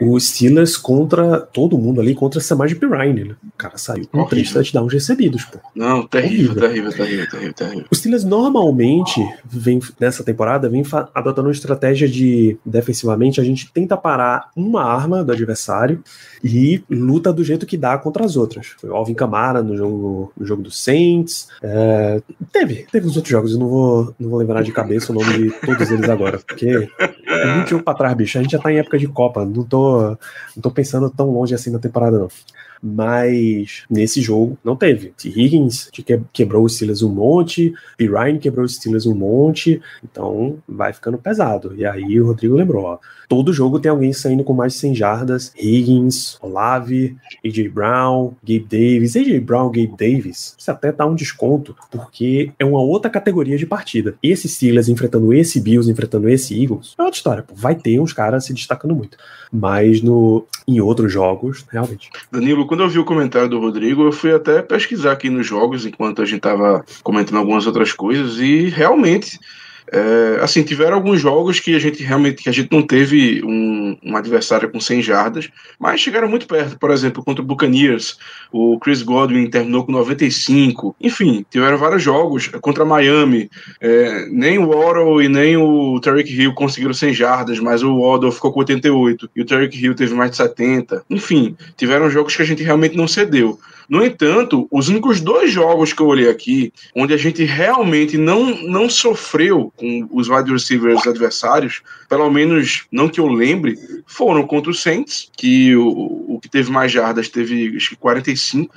S2: o Steelers contra todo mundo ali, contra Samaj Pirine, né? O cara saiu com três touchdowns recebidos, pô.
S3: Não, terrível, terrível, terrível, terrível, terrível.
S2: O Steelers normalmente vem nessa temporada vem adotando uma estratégia de defensivamente a gente tenta parar uma arma do adversário e luta do jeito que dá contra as outras. Foi o Alvin Kamara no jogo, no jogo do Saints. É, teve, teve os outros jogos, eu não vou, não vou lembrar de cabeça o nome de todos eles agora, porque é muito jogo pra trás, bicho. A gente já tá em época de Copa, não tô, não tô pensando tão longe assim na temporada, não mas nesse jogo não teve. T. Higgins quebrou os Steelers um monte, P. Ryan quebrou os Steelers um monte, então vai ficando pesado. E aí o Rodrigo lembrou, ó, todo jogo tem alguém saindo com mais de 100 jardas, Higgins, Olave, AJ Brown, Gabe Davis, AJ Brown, Gabe Davis, você até dá um desconto, porque é uma outra categoria de partida. Esse Steelers enfrentando esse Bills, enfrentando esse Eagles, é outra história, pô. vai ter uns caras se destacando muito. Mas no, em outros jogos, realmente.
S3: Danilo, quando eu vi o comentário do Rodrigo, eu fui até pesquisar aqui nos jogos enquanto a gente estava comentando algumas outras coisas e realmente é, assim, tiveram alguns jogos que a gente realmente que a gente não teve um, um, adversário com 100 jardas, mas chegaram muito perto. Por exemplo, contra o Buccaneers, o Chris Godwin terminou com 95. Enfim, tiveram vários jogos contra Miami. É, nem o Waddle e nem o Tarek Hill conseguiram 100 jardas, mas o Waddle ficou com 88 e o Tarek Hill teve mais de 70. Enfim, tiveram jogos que a gente realmente não cedeu. No entanto, os únicos dois jogos que eu olhei aqui, onde a gente realmente não, não sofreu com os wide receivers adversários, pelo menos não que eu lembre, foram contra o Saints, que o, o que teve mais jardas teve acho que 45,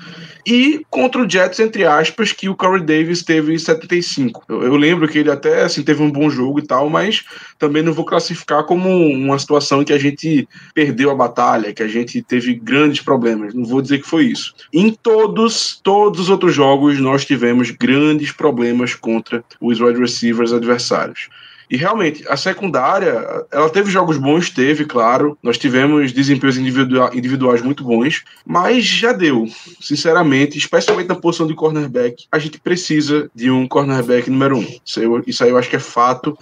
S3: e contra o Jets, entre aspas, que o Corey Davis teve 75. Eu, eu lembro que ele até assim, teve um bom jogo e tal, mas também não vou classificar como uma situação em que a gente perdeu a batalha, que a gente teve grandes problemas. Não vou dizer que foi isso. Em todos, todos os outros jogos nós tivemos grandes problemas contra os wide receivers adversários. E realmente, a secundária, ela teve jogos bons, teve, claro. Nós tivemos desempenhos individuais muito bons, mas já deu. Sinceramente, especialmente na posição de cornerback, a gente precisa de um cornerback número um. Isso aí, isso aí eu acho que é fato.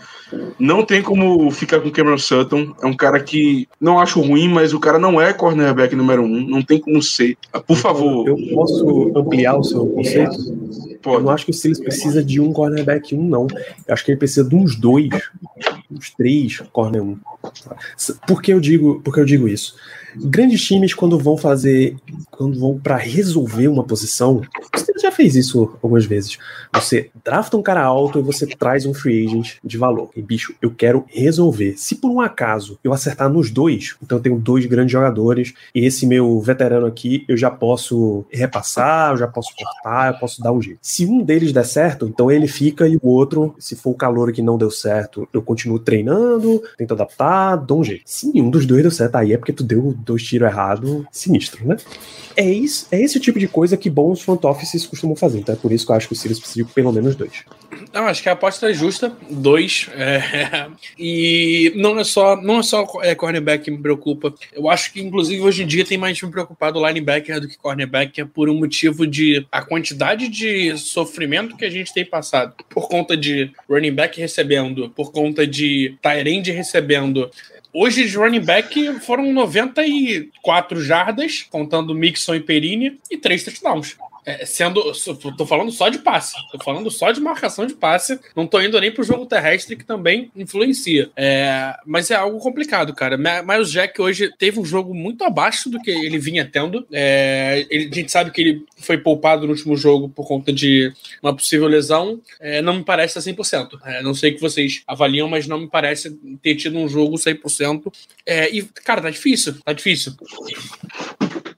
S3: Não tem como ficar com Cameron Sutton. É um cara que não acho ruim, mas o cara não é cornerback número um. Não tem como ser. Por favor.
S2: Eu posso ampliar o seu conceito? Pode. Eu não acho que o Steelers precisa de um cornerback um, não. Eu acho que ele precisa de uns dois, uns três corner um. Por que eu digo, por que eu digo isso? Grandes times, quando vão fazer, quando vão para resolver uma posição, você já fez isso algumas vezes. Você drafta um cara alto e você traz um free agent de valor. E bicho, eu quero resolver. Se por um acaso eu acertar nos dois, então eu tenho dois grandes jogadores, e esse meu veterano aqui eu já posso repassar, eu já posso cortar, eu posso dar um jeito. Se um deles der certo, então ele fica e o outro, se for o calor que não deu certo, eu continuo treinando, tento adaptar, dou um jeito. Se nenhum dos dois deu certo, aí é porque tu deu dois tiros errados, sinistro, né? É, isso, é esse tipo de coisa que bons front offices costumam fazer. Então é por isso que eu acho que o Sirius precisa de pelo menos dois.
S4: Não, acho que a aposta é justa, dois. É, [laughs] e não é só, não é só é, cornerback que me preocupa. Eu acho que, inclusive, hoje em dia tem mais me preocupado linebacker do que cornerback, é por um motivo de a quantidade de sofrimento que a gente tem passado por conta de running back recebendo, por conta de Tyrande recebendo, Hoje, de running back foram 94 jardas, contando Mixon e Perini, e três touchdowns. É, sendo. Tô falando só de passe. Tô falando só de marcação de passe. Não tô indo nem pro jogo terrestre, que também influencia. É, mas é algo complicado, cara. Miles Jack hoje teve um jogo muito abaixo do que ele vinha tendo. É, ele, a gente sabe que ele foi poupado no último jogo por conta de uma possível lesão. É, não me parece a 100%. É, não sei o que vocês avaliam, mas não me parece ter tido um jogo 100%. É, e, cara, tá difícil. Tá difícil.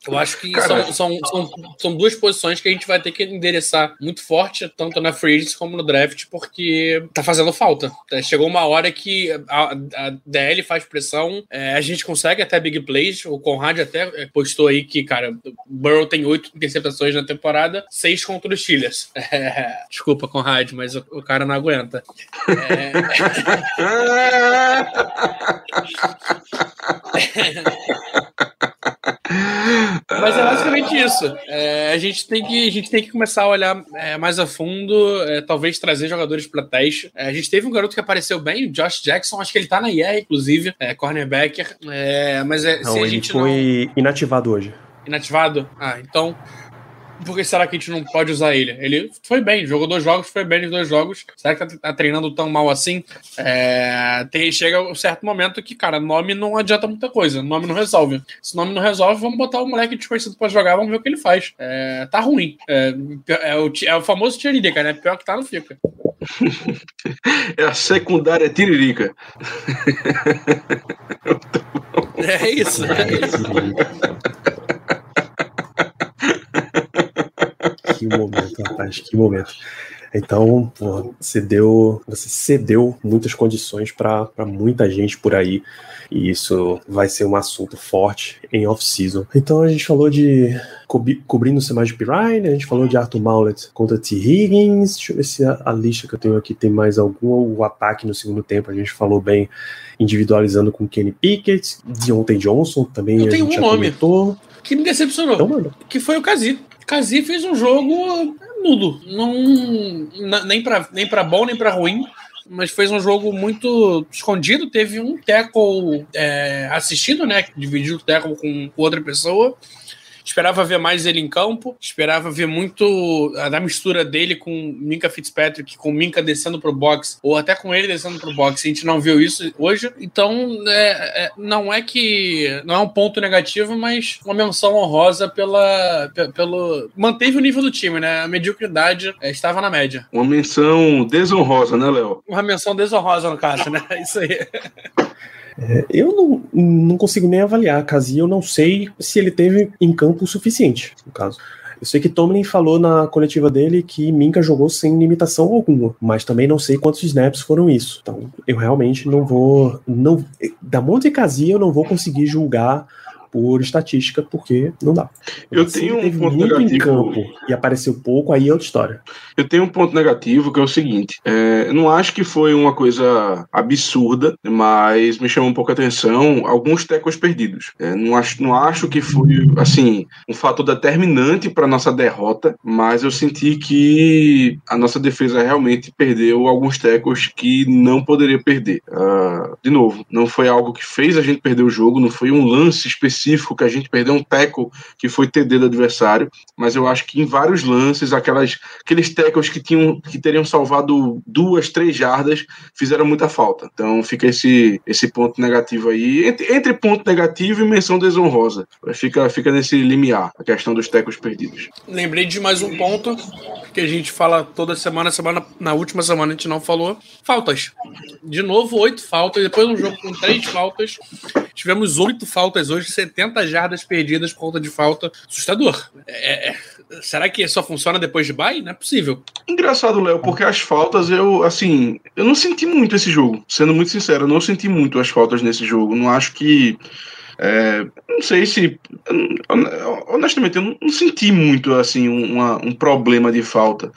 S4: Eu acho que Cara, são, são, são, são, duas posições que a gente vai ter que endereçar muito forte, tanto na free agency como no draft, porque tá fazendo falta. É, chegou uma hora que a, a DL faz pressão, é, a gente consegue até big plays. O Conrad até é, postou aí que, cara, o Burrow tem oito interceptações na temporada, seis contra os Steelers. [laughs] É, desculpa, Conrad, mas o, o, cara não aguenta. É... [laughs] [laughs] [laughs] Mas é basicamente isso. É, a, gente tem que, a gente tem que começar a olhar é, mais a fundo, é, talvez trazer jogadores para teste. É, a gente teve um garoto que apareceu bem, o Josh Jackson, acho que ele tá na IR, inclusive, é, cornerbacker. É, mas é,
S2: não, se a gente foi não... inativado hoje.
S4: Inativado? Ah, então por que será que a gente não pode usar ele? Ele foi bem, jogou dois jogos, foi bem nos dois jogos. Será que tá, tá treinando tão mal assim? É, tem, chega um certo momento que, cara, nome não adianta muita coisa. Nome não resolve. Se nome não resolve, vamos botar o moleque desconhecido pra jogar, vamos ver o que ele faz. É, tá ruim. É, é, o, é o famoso tiririca, né? Pior que tá, não fica. [laughs]
S3: é a secundária tiririca.
S4: é isso. É isso. [laughs]
S2: que momento, rapaz, que momento. Então, pô, você deu, você cedeu muitas condições para muita gente por aí, e isso vai ser um assunto forte em off-season. Então, a gente falou de cobrindo o Samaj Pirine, a gente falou de Arthur Maulet contra T. Higgins. Deixa eu ver se a, a, lista que eu tenho aqui tem mais algum. O ataque no segundo tempo, a gente falou bem individualizando com Kenny Pickett, Deontay Johnson também. Eu
S4: tenho um nome comentou. que me decepcionou, então, que foi o Kazi. Kazi fez um jogo nulo. Não, nem para nem pra bom, nem para ruim. Mas fez um jogo muito escondido. Teve um tackle é, assistido, né? Dividiu o tackle com outra pessoa. Esperava ver mais ele em campo, esperava ver muito a da mistura dele com Minka Fitzpatrick, com Minka descendo pro box, ou até com ele descendo pro box. A gente não viu isso hoje. Então, é, é, não é que. Não é um ponto negativo, mas uma menção honrosa pela. pelo. Manteve o nível do time, né? A mediocridade é, estava na média.
S3: Uma menção desonrosa, né, Léo?
S4: Uma menção desonrosa, no caso, né? [laughs] Isso aí.
S2: É, eu não, não consigo nem avaliar a Casia, eu não sei se ele teve em campo o suficiente, no caso. Eu sei que Tomlin falou na coletiva dele que Minka jogou sem limitação alguma, mas também não sei quantos snaps foram isso. Então, eu realmente não vou. Não, da Monte Casia eu não vou conseguir julgar por estatística, porque não dá.
S3: Eu Se tenho um ponto negativo. Em campo
S2: e apareceu pouco, aí é outra história.
S3: Eu tenho um ponto negativo que é o seguinte: é, eu não acho que foi uma coisa absurda, mas me chamou um pouco a atenção alguns tecos perdidos. É, não, acho, não acho que foi assim um fator determinante para nossa derrota, mas eu senti que a nossa defesa realmente perdeu alguns tecos que não poderia perder. Uh, de novo, não foi algo que fez a gente perder o jogo, não foi um lance específico específico que a gente perdeu um teco que foi TD do adversário, mas eu acho que em vários lances, aquelas, aqueles tecos que, tinham, que teriam salvado duas, três jardas, fizeram muita falta. Então fica esse, esse ponto negativo aí, entre, entre ponto negativo e menção desonrosa. Fica, fica nesse limiar, a questão dos tecos perdidos.
S4: Lembrei de mais um ponto que a gente fala toda semana, semana na última semana a gente não falou. Faltas. De novo, oito faltas, depois um jogo com três faltas. Tivemos oito faltas hoje, 70 jardas perdidas por conta de falta. Assustador. É, é, será que só funciona depois de bye? Não é possível.
S3: Engraçado, Léo, porque as faltas eu, assim, eu não senti muito esse jogo. Sendo muito sincero, eu não senti muito as faltas nesse jogo. Não acho que é, não sei se. Honestamente, eu não senti muito assim uma, um problema de falta.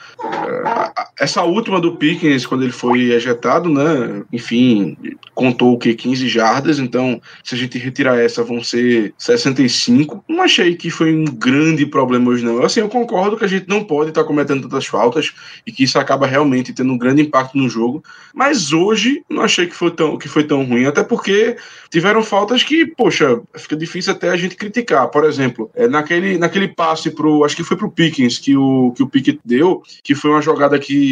S3: Essa última do Pickens, quando ele foi ejetado, né? Enfim, contou o que? 15 jardas. Então, se a gente retirar essa, vão ser 65. Não achei que foi um grande problema hoje, não. Assim, eu concordo que a gente não pode estar cometendo tantas faltas e que isso acaba realmente tendo um grande impacto no jogo. Mas hoje, não achei que foi tão, que foi tão ruim. Até porque tiveram faltas que, poxa fica, fica difícil até a gente criticar. Por exemplo, é, naquele, naquele passe pro. Acho que foi pro Pickens que o, que o Pickett deu, que foi uma jogada que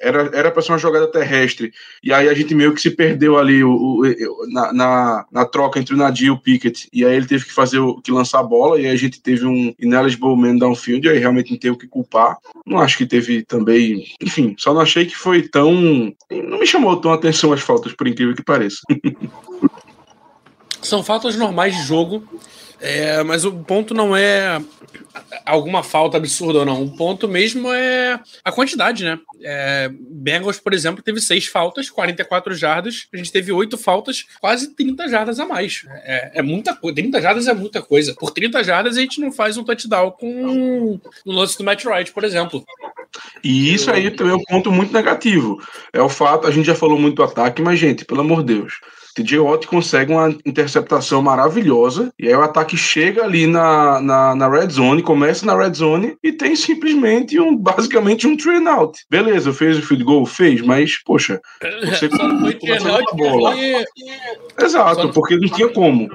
S3: era, era para ser uma jogada terrestre. E aí a gente meio que se perdeu ali o, o na, na, na, troca entre o Nadir e o Pickett. E aí ele teve que fazer o, que lançar a bola, e aí a gente teve um ineligible man downfield, e aí realmente não tem o que culpar. Não acho que teve também. Enfim, só não achei que foi tão. Não me chamou tão atenção as faltas, por incrível que pareça.
S4: São faltas normais de jogo. É, mas o ponto não é alguma falta absurda ou não. O ponto mesmo é a quantidade, né? É, Bengals, por exemplo, teve seis faltas, 44 jardas. A gente teve oito faltas, quase 30 jardas a mais. É, é muita coisa. 30 jardas é muita coisa. Por 30 jardas a gente não faz um touchdown com o lance do Matt Wright, por exemplo.
S3: E isso aí também é um ponto muito negativo. É o fato, a gente já falou muito do ataque, mas, gente, pelo amor de Deus, TJ Watt consegue uma interceptação maravilhosa, e aí o ataque chega ali na, na, na red zone, começa na red zone e tem simplesmente um, basicamente um three out. Beleza, fez o field goal? Fez, mas, poxa, você [laughs]
S4: Só não foi three out
S3: bola.
S4: porque-
S3: Exato, porque não tinha como.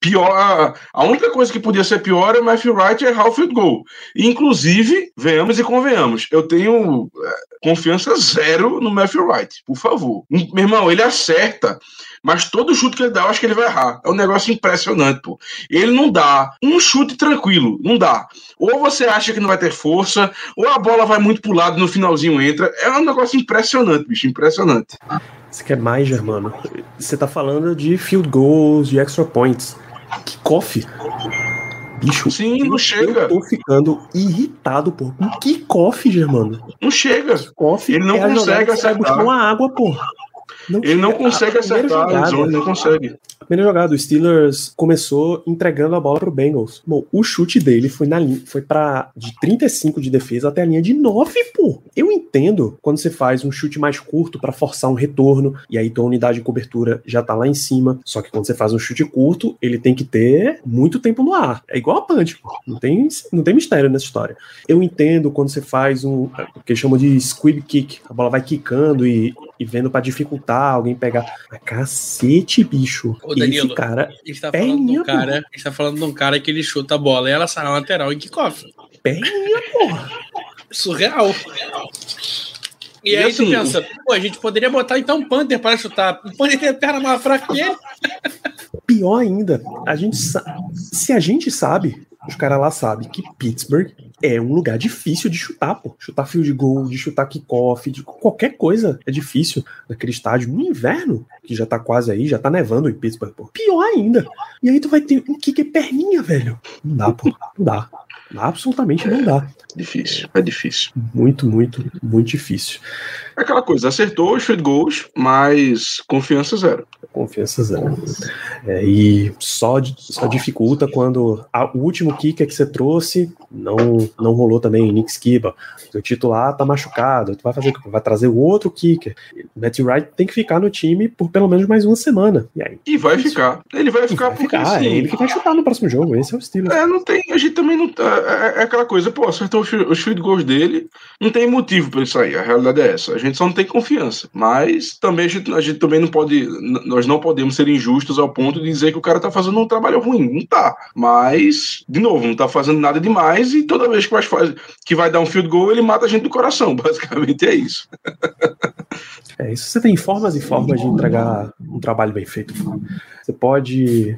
S3: Pior, a- única coisa que podia ser pior é o Matthew Wright errar o field goal. E, inclusive, venhamos e convenhamos, eu tenho é, confiança zero no Matthew Wright, por favor. Meu irmão, ele acerta, mas todo chute que ele dá, eu acho que ele vai errar. É um negócio impressionante, pô. Ele não dá um chute tranquilo, não dá. Ou você acha que não vai ter força, ou a bola vai muito pro lado no finalzinho entra. É um negócio impressionante, bicho, impressionante.
S2: Você quer mais, Germano? Você tá falando de field goals, de extra points. Kickoff. Bicho,
S3: Sim, não
S2: eu
S3: chega.
S2: tô ficando irritado, pô. Um kickoff, Germano.
S3: Não chega.
S2: Kickoff
S3: Ele não
S2: é
S3: consegue
S2: que
S3: acertar.
S2: buscar uma água, pô.
S3: Ele não consegue acertar
S2: jogada-
S3: zone, não consegue.
S2: A primeira jogada, o Steelers começou entregando a bola pro Bengals. Bom, o chute dele foi na linha, foi para de 35 de defesa até a linha de 9, pô. Eu entendo quando você faz um chute mais curto pra forçar um retorno e aí tua unidade de cobertura já tá lá em cima. Só que quando você faz um chute curto, ele tem que ter muito tempo no ar. É igual a punch, pô. Não tem, não tem mistério nessa história. Eu entendo quando você faz um o que chamam de squib kick, a bola vai quicando e, e vendo pra dificultar alguém pegar. Mas cacete, bicho.
S4: Ô, Danilo,
S2: Esse cara
S4: A gente tá falando de um cara, a gente tá falando de um cara que ele chuta a bola e ela sai na lateral em kickoff.
S2: perninha, porra.
S4: Surreal. E,
S3: E
S4: aí
S3: assim,
S4: tu pensa, pô, a gente poderia botar então um Panther para chutar. O Panther tem a perna mais fraca que ele.
S2: Pior ainda, a gente se a gente sabe, os caras lá sabem que Pittsburgh é um lugar difícil de chutar, pô. Chutar field goal, de chutar kickoff, de qualquer coisa é difícil naquele estádio. No inverno, que já tá quase aí, já tá nevando em Pittsburgh, pô. Pior ainda. E aí tu vai ter um kicker perninha, velho. Não dá, pô. Não dá. Absolutamente não dá.
S3: Difícil, é difícil.
S2: Muito, muito, muito difícil.
S3: É aquela coisa, acertou os field goals, mas confiança zero.
S2: Confiança zero. É, e só, só dificulta quando a- o último kicker que você trouxe não, não rolou também, Nick Skiba. O titular tá machucado, tu vai fazer vai trazer o outro kicker. Matt Wright tem que ficar no time por pelo menos mais uma semana. E aí?
S3: E vai ficar. Ele vai ficar
S2: vai
S3: porque
S2: ficar,
S3: assim,
S2: é ele que vai chutar no próximo jogo. Esse é o estilo.
S3: É, não tem. A gente também não. É, é aquela coisa, pô, acertou os, fi- os field goals dele, não tem motivo pra isso aí. A realidade é essa. Gente só não tem confiança. Mas também a gente, a gente também não pode. Nós não podemos ser injustos ao ponto de dizer que o cara tá fazendo um trabalho ruim. Não tá. Mas, de novo, não tá fazendo nada demais e toda vez que vai, que vai dar um field goal, ele mata a gente do coração. [laughs] Basicamente é isso. [laughs]
S2: É, isso você tem formas e formas de entregar um trabalho bem feito. Você pode.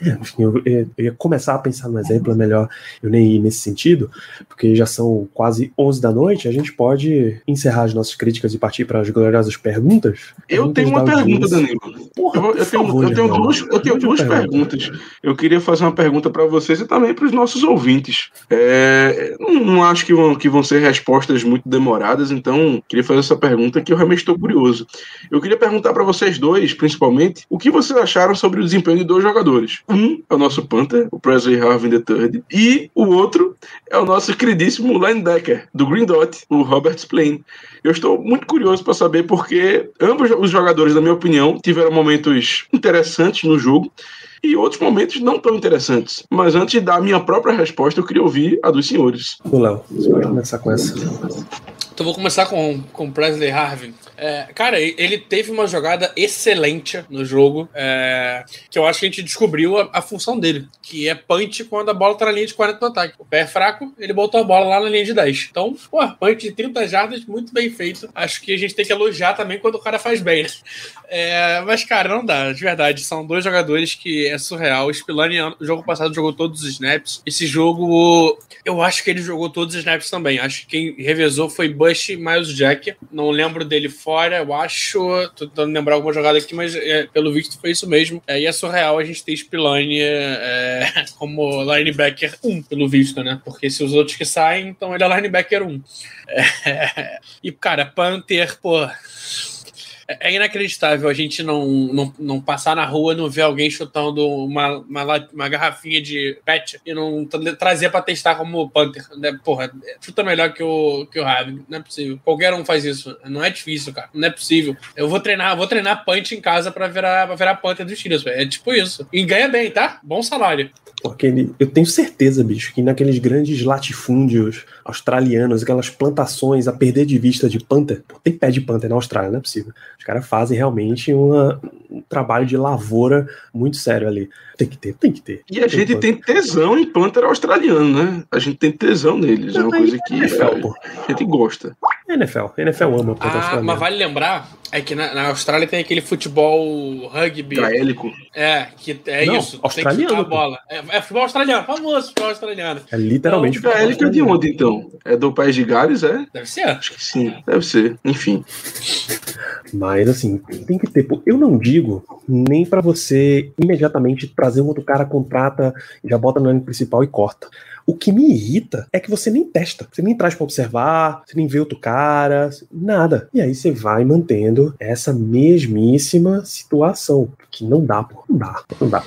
S2: Enfim, eu, eu ia começar a pensar no exemplo, é melhor eu nem ir nesse sentido, porque já são quase 11 da noite, a gente pode encerrar as nossas críticas e partir para as gloriosas perguntas.
S3: Eu
S2: Perguntas
S3: tenho uma pergunta. Danilo.
S2: Porra,
S3: Eu, eu tenho,
S2: favor,
S3: eu tenho duas, eu tenho duas
S2: uma pergunta.
S3: perguntas. Eu queria fazer uma pergunta para vocês e também para os nossos ouvintes. É, não, não acho que vão, que vão ser respostas muito demoradas, então queria fazer essa pergunta que eu realmente estou curioso. Eu queria perguntar para vocês dois, principalmente, o que vocês acharam sobre o desempenho de dois jogadores. Um é o nosso Panther, o Presley Harvin III, e o outro é o nosso queridíssimo linebacker do Green Dot, o Robert Splain. Eu estou muito curioso para saber porque ambos os jogadores, na minha opinião, tiveram momentos interessantes no jogo e outros momentos não tão interessantes. Mas antes de dar a minha própria resposta, eu queria ouvir a dos senhores.
S2: Ô, Léo, você pode começar com essa.
S4: Então vou começar com, com o Presley Harvin. É, cara, ele teve uma jogada excelente no jogo, é, que eu acho que a gente descobriu a, a função dele, que é punch quando a bola tá na linha de 40 no ataque. O pé é fraco, ele botou a bola lá na linha de 10. Então, pô, punch de 30 jardas, muito bem feito. Acho que a gente tem que elogiar também quando o cara faz bem, né? É, mas, cara, não dá, de verdade. São dois jogadores que é surreal. O Spillane, no jogo passado, jogou todos os snaps. Esse jogo, eu acho que ele jogou todos os snaps também. Acho que quem revezou foi Bush mais o Jack. Não lembro dele fora, eu acho. Tô tentando lembrar alguma jogada aqui, mas é, pelo visto foi isso mesmo. É, e é surreal a gente ter Spillane é, [laughs] como linebacker 1, pelo visto, né? Porque se os outros que saem, então ele é linebacker 1. É, [laughs] e, cara, Panther, pô. É, inacreditável a gente não, não, não passar na rua não ver alguém chutando uma, uma, uma garrafinha de pet e não trazer pra testar como Panther. Né? Porra, chuta melhor que o, que o Harvey. Não é possível. Qualquer um faz isso. Não é difícil, cara. Não é possível. Eu vou treinar, vou treinar punch em casa pra virar, pra virar Panther dos Steelers. É tipo isso. E ganha bem, tá? Bom salário.
S2: Porque ele, eu tenho certeza, bicho, que naqueles grandes latifúndios australianos, aquelas plantações a perder de vista de Panther, tem pé de Panther na Austrália, não é possível. Os caras fazem realmente uma, um trabalho de lavoura muito sério ali. Tem que ter, tem que ter.
S3: E a tem gente Panther. tem tesão em Panther australiano, né? A gente tem tesão neles. é uma coisa que NFL, é, a gente gosta.
S2: NFL, NFL ama
S4: Panther ah, australiano. Mas vale lembrar é que na, na, Austrália tem aquele futebol rugby.
S3: Gaélico.
S4: É, que é Não, isso.
S2: Australiano. Tem que a bola.
S4: É, é, futebol australiano, famoso futebol australiano.
S2: É literalmente
S3: então, Gaélico é de onde, então? É do país de Gales, é?
S4: Deve ser.
S3: Acho que sim, deve ser. Enfim.
S2: Mas, assim, tem que ter. Eu não digo nem para você imediatamente trazer um outro cara, contrata, já bota no ano principal e corta. O que me irrita é que você nem testa, você nem traz para observar, você nem vê outro cara, nada. E aí você vai mantendo essa mesmíssima situação, que não dá, pô, não dá, não dá.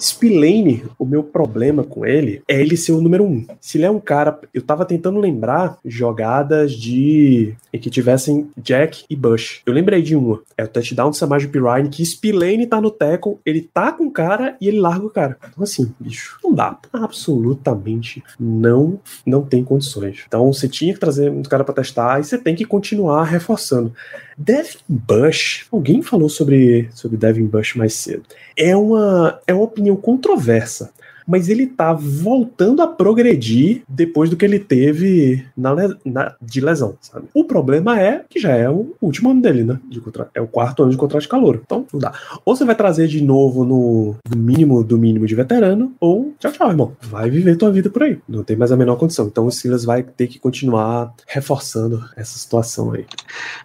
S2: Spillane, o meu problema com ele é ele ser o número um. Se ele é um cara. Eu tava tentando lembrar jogadas de. em que tivessem Jack e Bush. Eu lembrei de uma. É o touchdown do Samaj Pirine, que Spillane tá no tackle, ele tá com o cara e ele larga o cara. Então, assim, bicho, não dá. Absolutamente não, não tem condições. Então, você tinha que trazer um cara para testar e você tem que continuar reforçando. Devin Bush, alguém falou sobre, sobre Devin Bush mais cedo. É uma, é uma opinião controversa mas ele tá voltando a progredir depois do que ele teve na, na, de lesão, sabe? O problema é que já é o último ano dele, né? De contra, é o quarto ano de contrato de calor. Então, não dá. Ou você vai trazer de novo no, no mínimo do mínimo de veterano, ou tchau, tchau, irmão. Vai viver tua vida por aí. Não tem mais a menor condição. Então o Silas vai ter que continuar reforçando essa situação aí.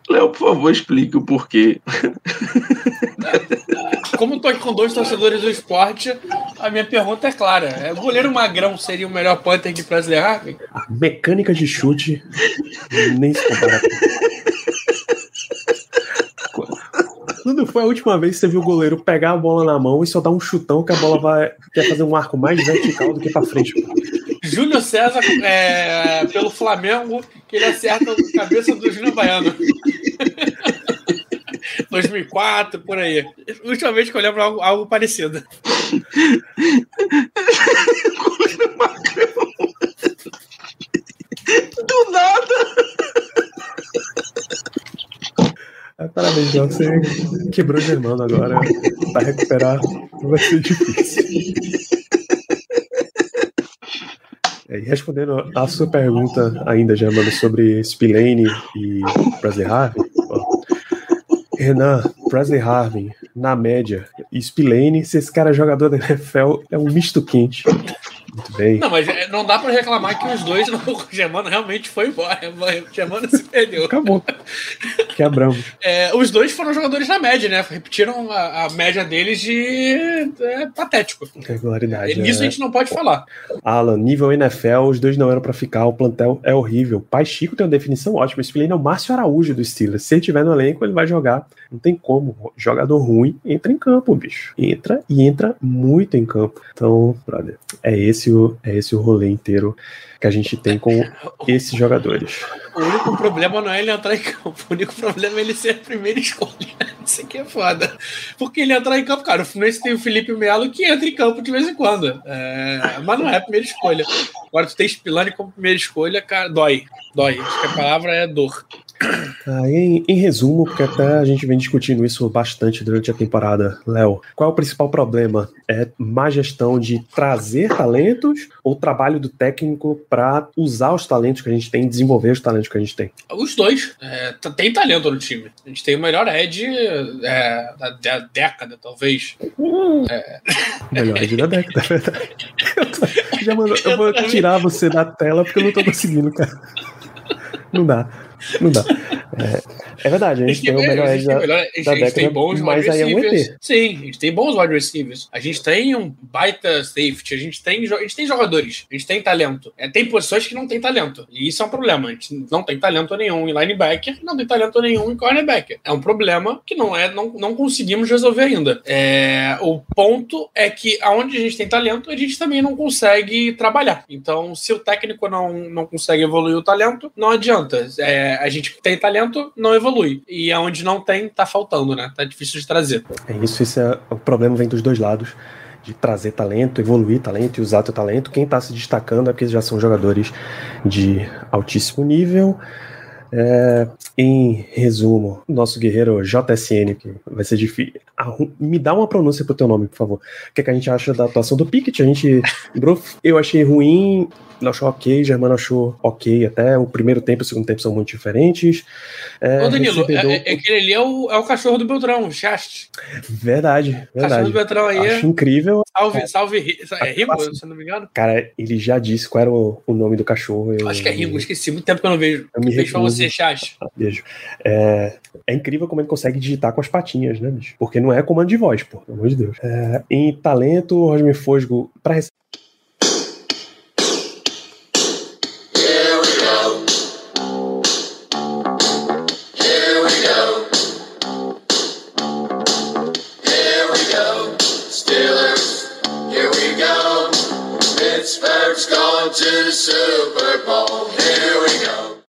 S3: Léo, por favor, explique o porquê. [laughs]
S4: Como tô aqui com dois torcedores do esporte, a minha pergunta é clara. É, o goleiro magrão seria o melhor punter de Presley Harvey?
S2: A mecânica de chute nem se compara. Quando foi a última vez que você viu o goleiro pegar a bola na mão e só dar um chutão que a bola vai quer fazer um arco mais vertical do que para frente?
S4: Júlio César é, pelo Flamengo, que ele acerta a cabeça do Júnior Baiano. 2004, por aí. Última vez que eu lembro algo, algo parecido. [laughs]
S3: Do nada!
S2: Ah, parabéns, João. Você quebrou o Germano agora. Pra recuperar vai ser difícil. É, e respondendo a sua pergunta ainda, Germano, sobre Spillane e Presley Harvey, Renan, Presley Harvin, na média, Spillane, se esse cara é jogador da NFL, é um misto quente. Muito bem.
S4: Não, mas é, não dá pra reclamar que os dois, [laughs] o Germano realmente foi embora. O Germano se perdeu.
S2: Acabou. [laughs] Quebramos.
S4: É, os dois foram jogadores na média, né? Repetiram a, a média deles de é, patético.
S2: Regularidade.
S4: É, nisso a gente não pode falar.
S2: Alan, nível NFL, os dois não eram pra ficar, o plantel é horrível. Pai Chico tem uma definição ótima. Esse é o Márcio Araújo do Steelers. Se ele tiver no elenco, ele vai jogar. Não tem como. Jogador ruim entra em campo, bicho. Entra e entra muito em campo. Então, brother, é esse o, é esse o rolê inteiro que a gente tem com [laughs] esses jogadores.
S4: O único problema não é ele entrar em campo, o único problema é ele ser a primeira escolha. [laughs] Isso aqui é foda. Porque ele entrar em campo, cara, o Fluminense tem o Felipe Melo que entra em campo de vez em quando. É... mas não é a primeira escolha. Agora tu tem Spilani como primeira escolha, cara, dói. Dói. Acho que a palavra é dor.
S2: Ah, em, em, resumo, porque até a gente vem discutindo isso bastante durante a temporada, Léo, qual é o principal problema? É má gestão de trazer talentos ou trabalho do técnico para usar os talentos que a gente tem, desenvolver os talentos que a gente tem?
S4: Os dois. É, tem talento no time. A gente tem o melhor Ed é, da, da, década, talvez.
S2: Uhum. É. Melhor Ed da década, é verdade. [laughs] Eu, já mando, eu vou tirar você da tela porque eu não tô conseguindo, cara. Não dá. Não dá. É, é verdade, a gente, tem, o melhor edge da, melhor,
S4: da década, tem bons
S2: mas aí é ET.
S4: Sim, a gente tem bons wide receivers. A gente tem um baita safety, a gente tem, a gente tem jogadores, a gente tem talento. É, tem posições que não tem talento. E isso é um problema. A gente não tem talento nenhum em linebacker, não tem talento nenhum em cornerbacker. É um problema que não é, não, não conseguimos resolver ainda. É, o ponto é que aonde a gente tem talento, a gente também não consegue trabalhar. Então, se o técnico não, não consegue evoluir o talento, não adianta. É, a gente tem talento, não evolui. E aonde não tem, tá faltando, né? Tá difícil de trazer.
S2: É isso, isso é, o problema vem dos dois lados de trazer talento, evoluir talento e usar teu talento. Quem está se destacando é porque já são jogadores de altíssimo nível. É, em resumo, nosso guerreiro JSN, que vai ser difícil. Me dá uma pronúncia pro teu nome, por favor. O que, é que a gente acha da atuação do Pickett? A gente. [laughs] Eu achei ruim, achou ok, Germano achou ok até. O primeiro tempo e o segundo tempo são muito diferentes.
S4: É, Ô, Danilo, recebedor... é, é, aquele ali é o, é o cachorro do Beltrão, o Chaste.
S2: Verdade, verdade. O cachorro do
S4: Beltrão aí.
S2: Acho é... incrível.
S4: Salve, salve. É Ringo, se não me engano?
S2: Cara, ele já disse qual era o, o nome do cachorro.
S4: Eu... Acho que é Ringo, esqueci. Muito tempo que eu não vejo.
S2: Eu me
S4: Beijo pra você, Chaste.
S2: Beijo. É, é incrível como ele consegue digitar com as patinhas, né, bicho? Porque não é comando de voz, pô, pelo amor de Deus. É, em talento, Roger Fosgo, pra
S1: Pittsburgh's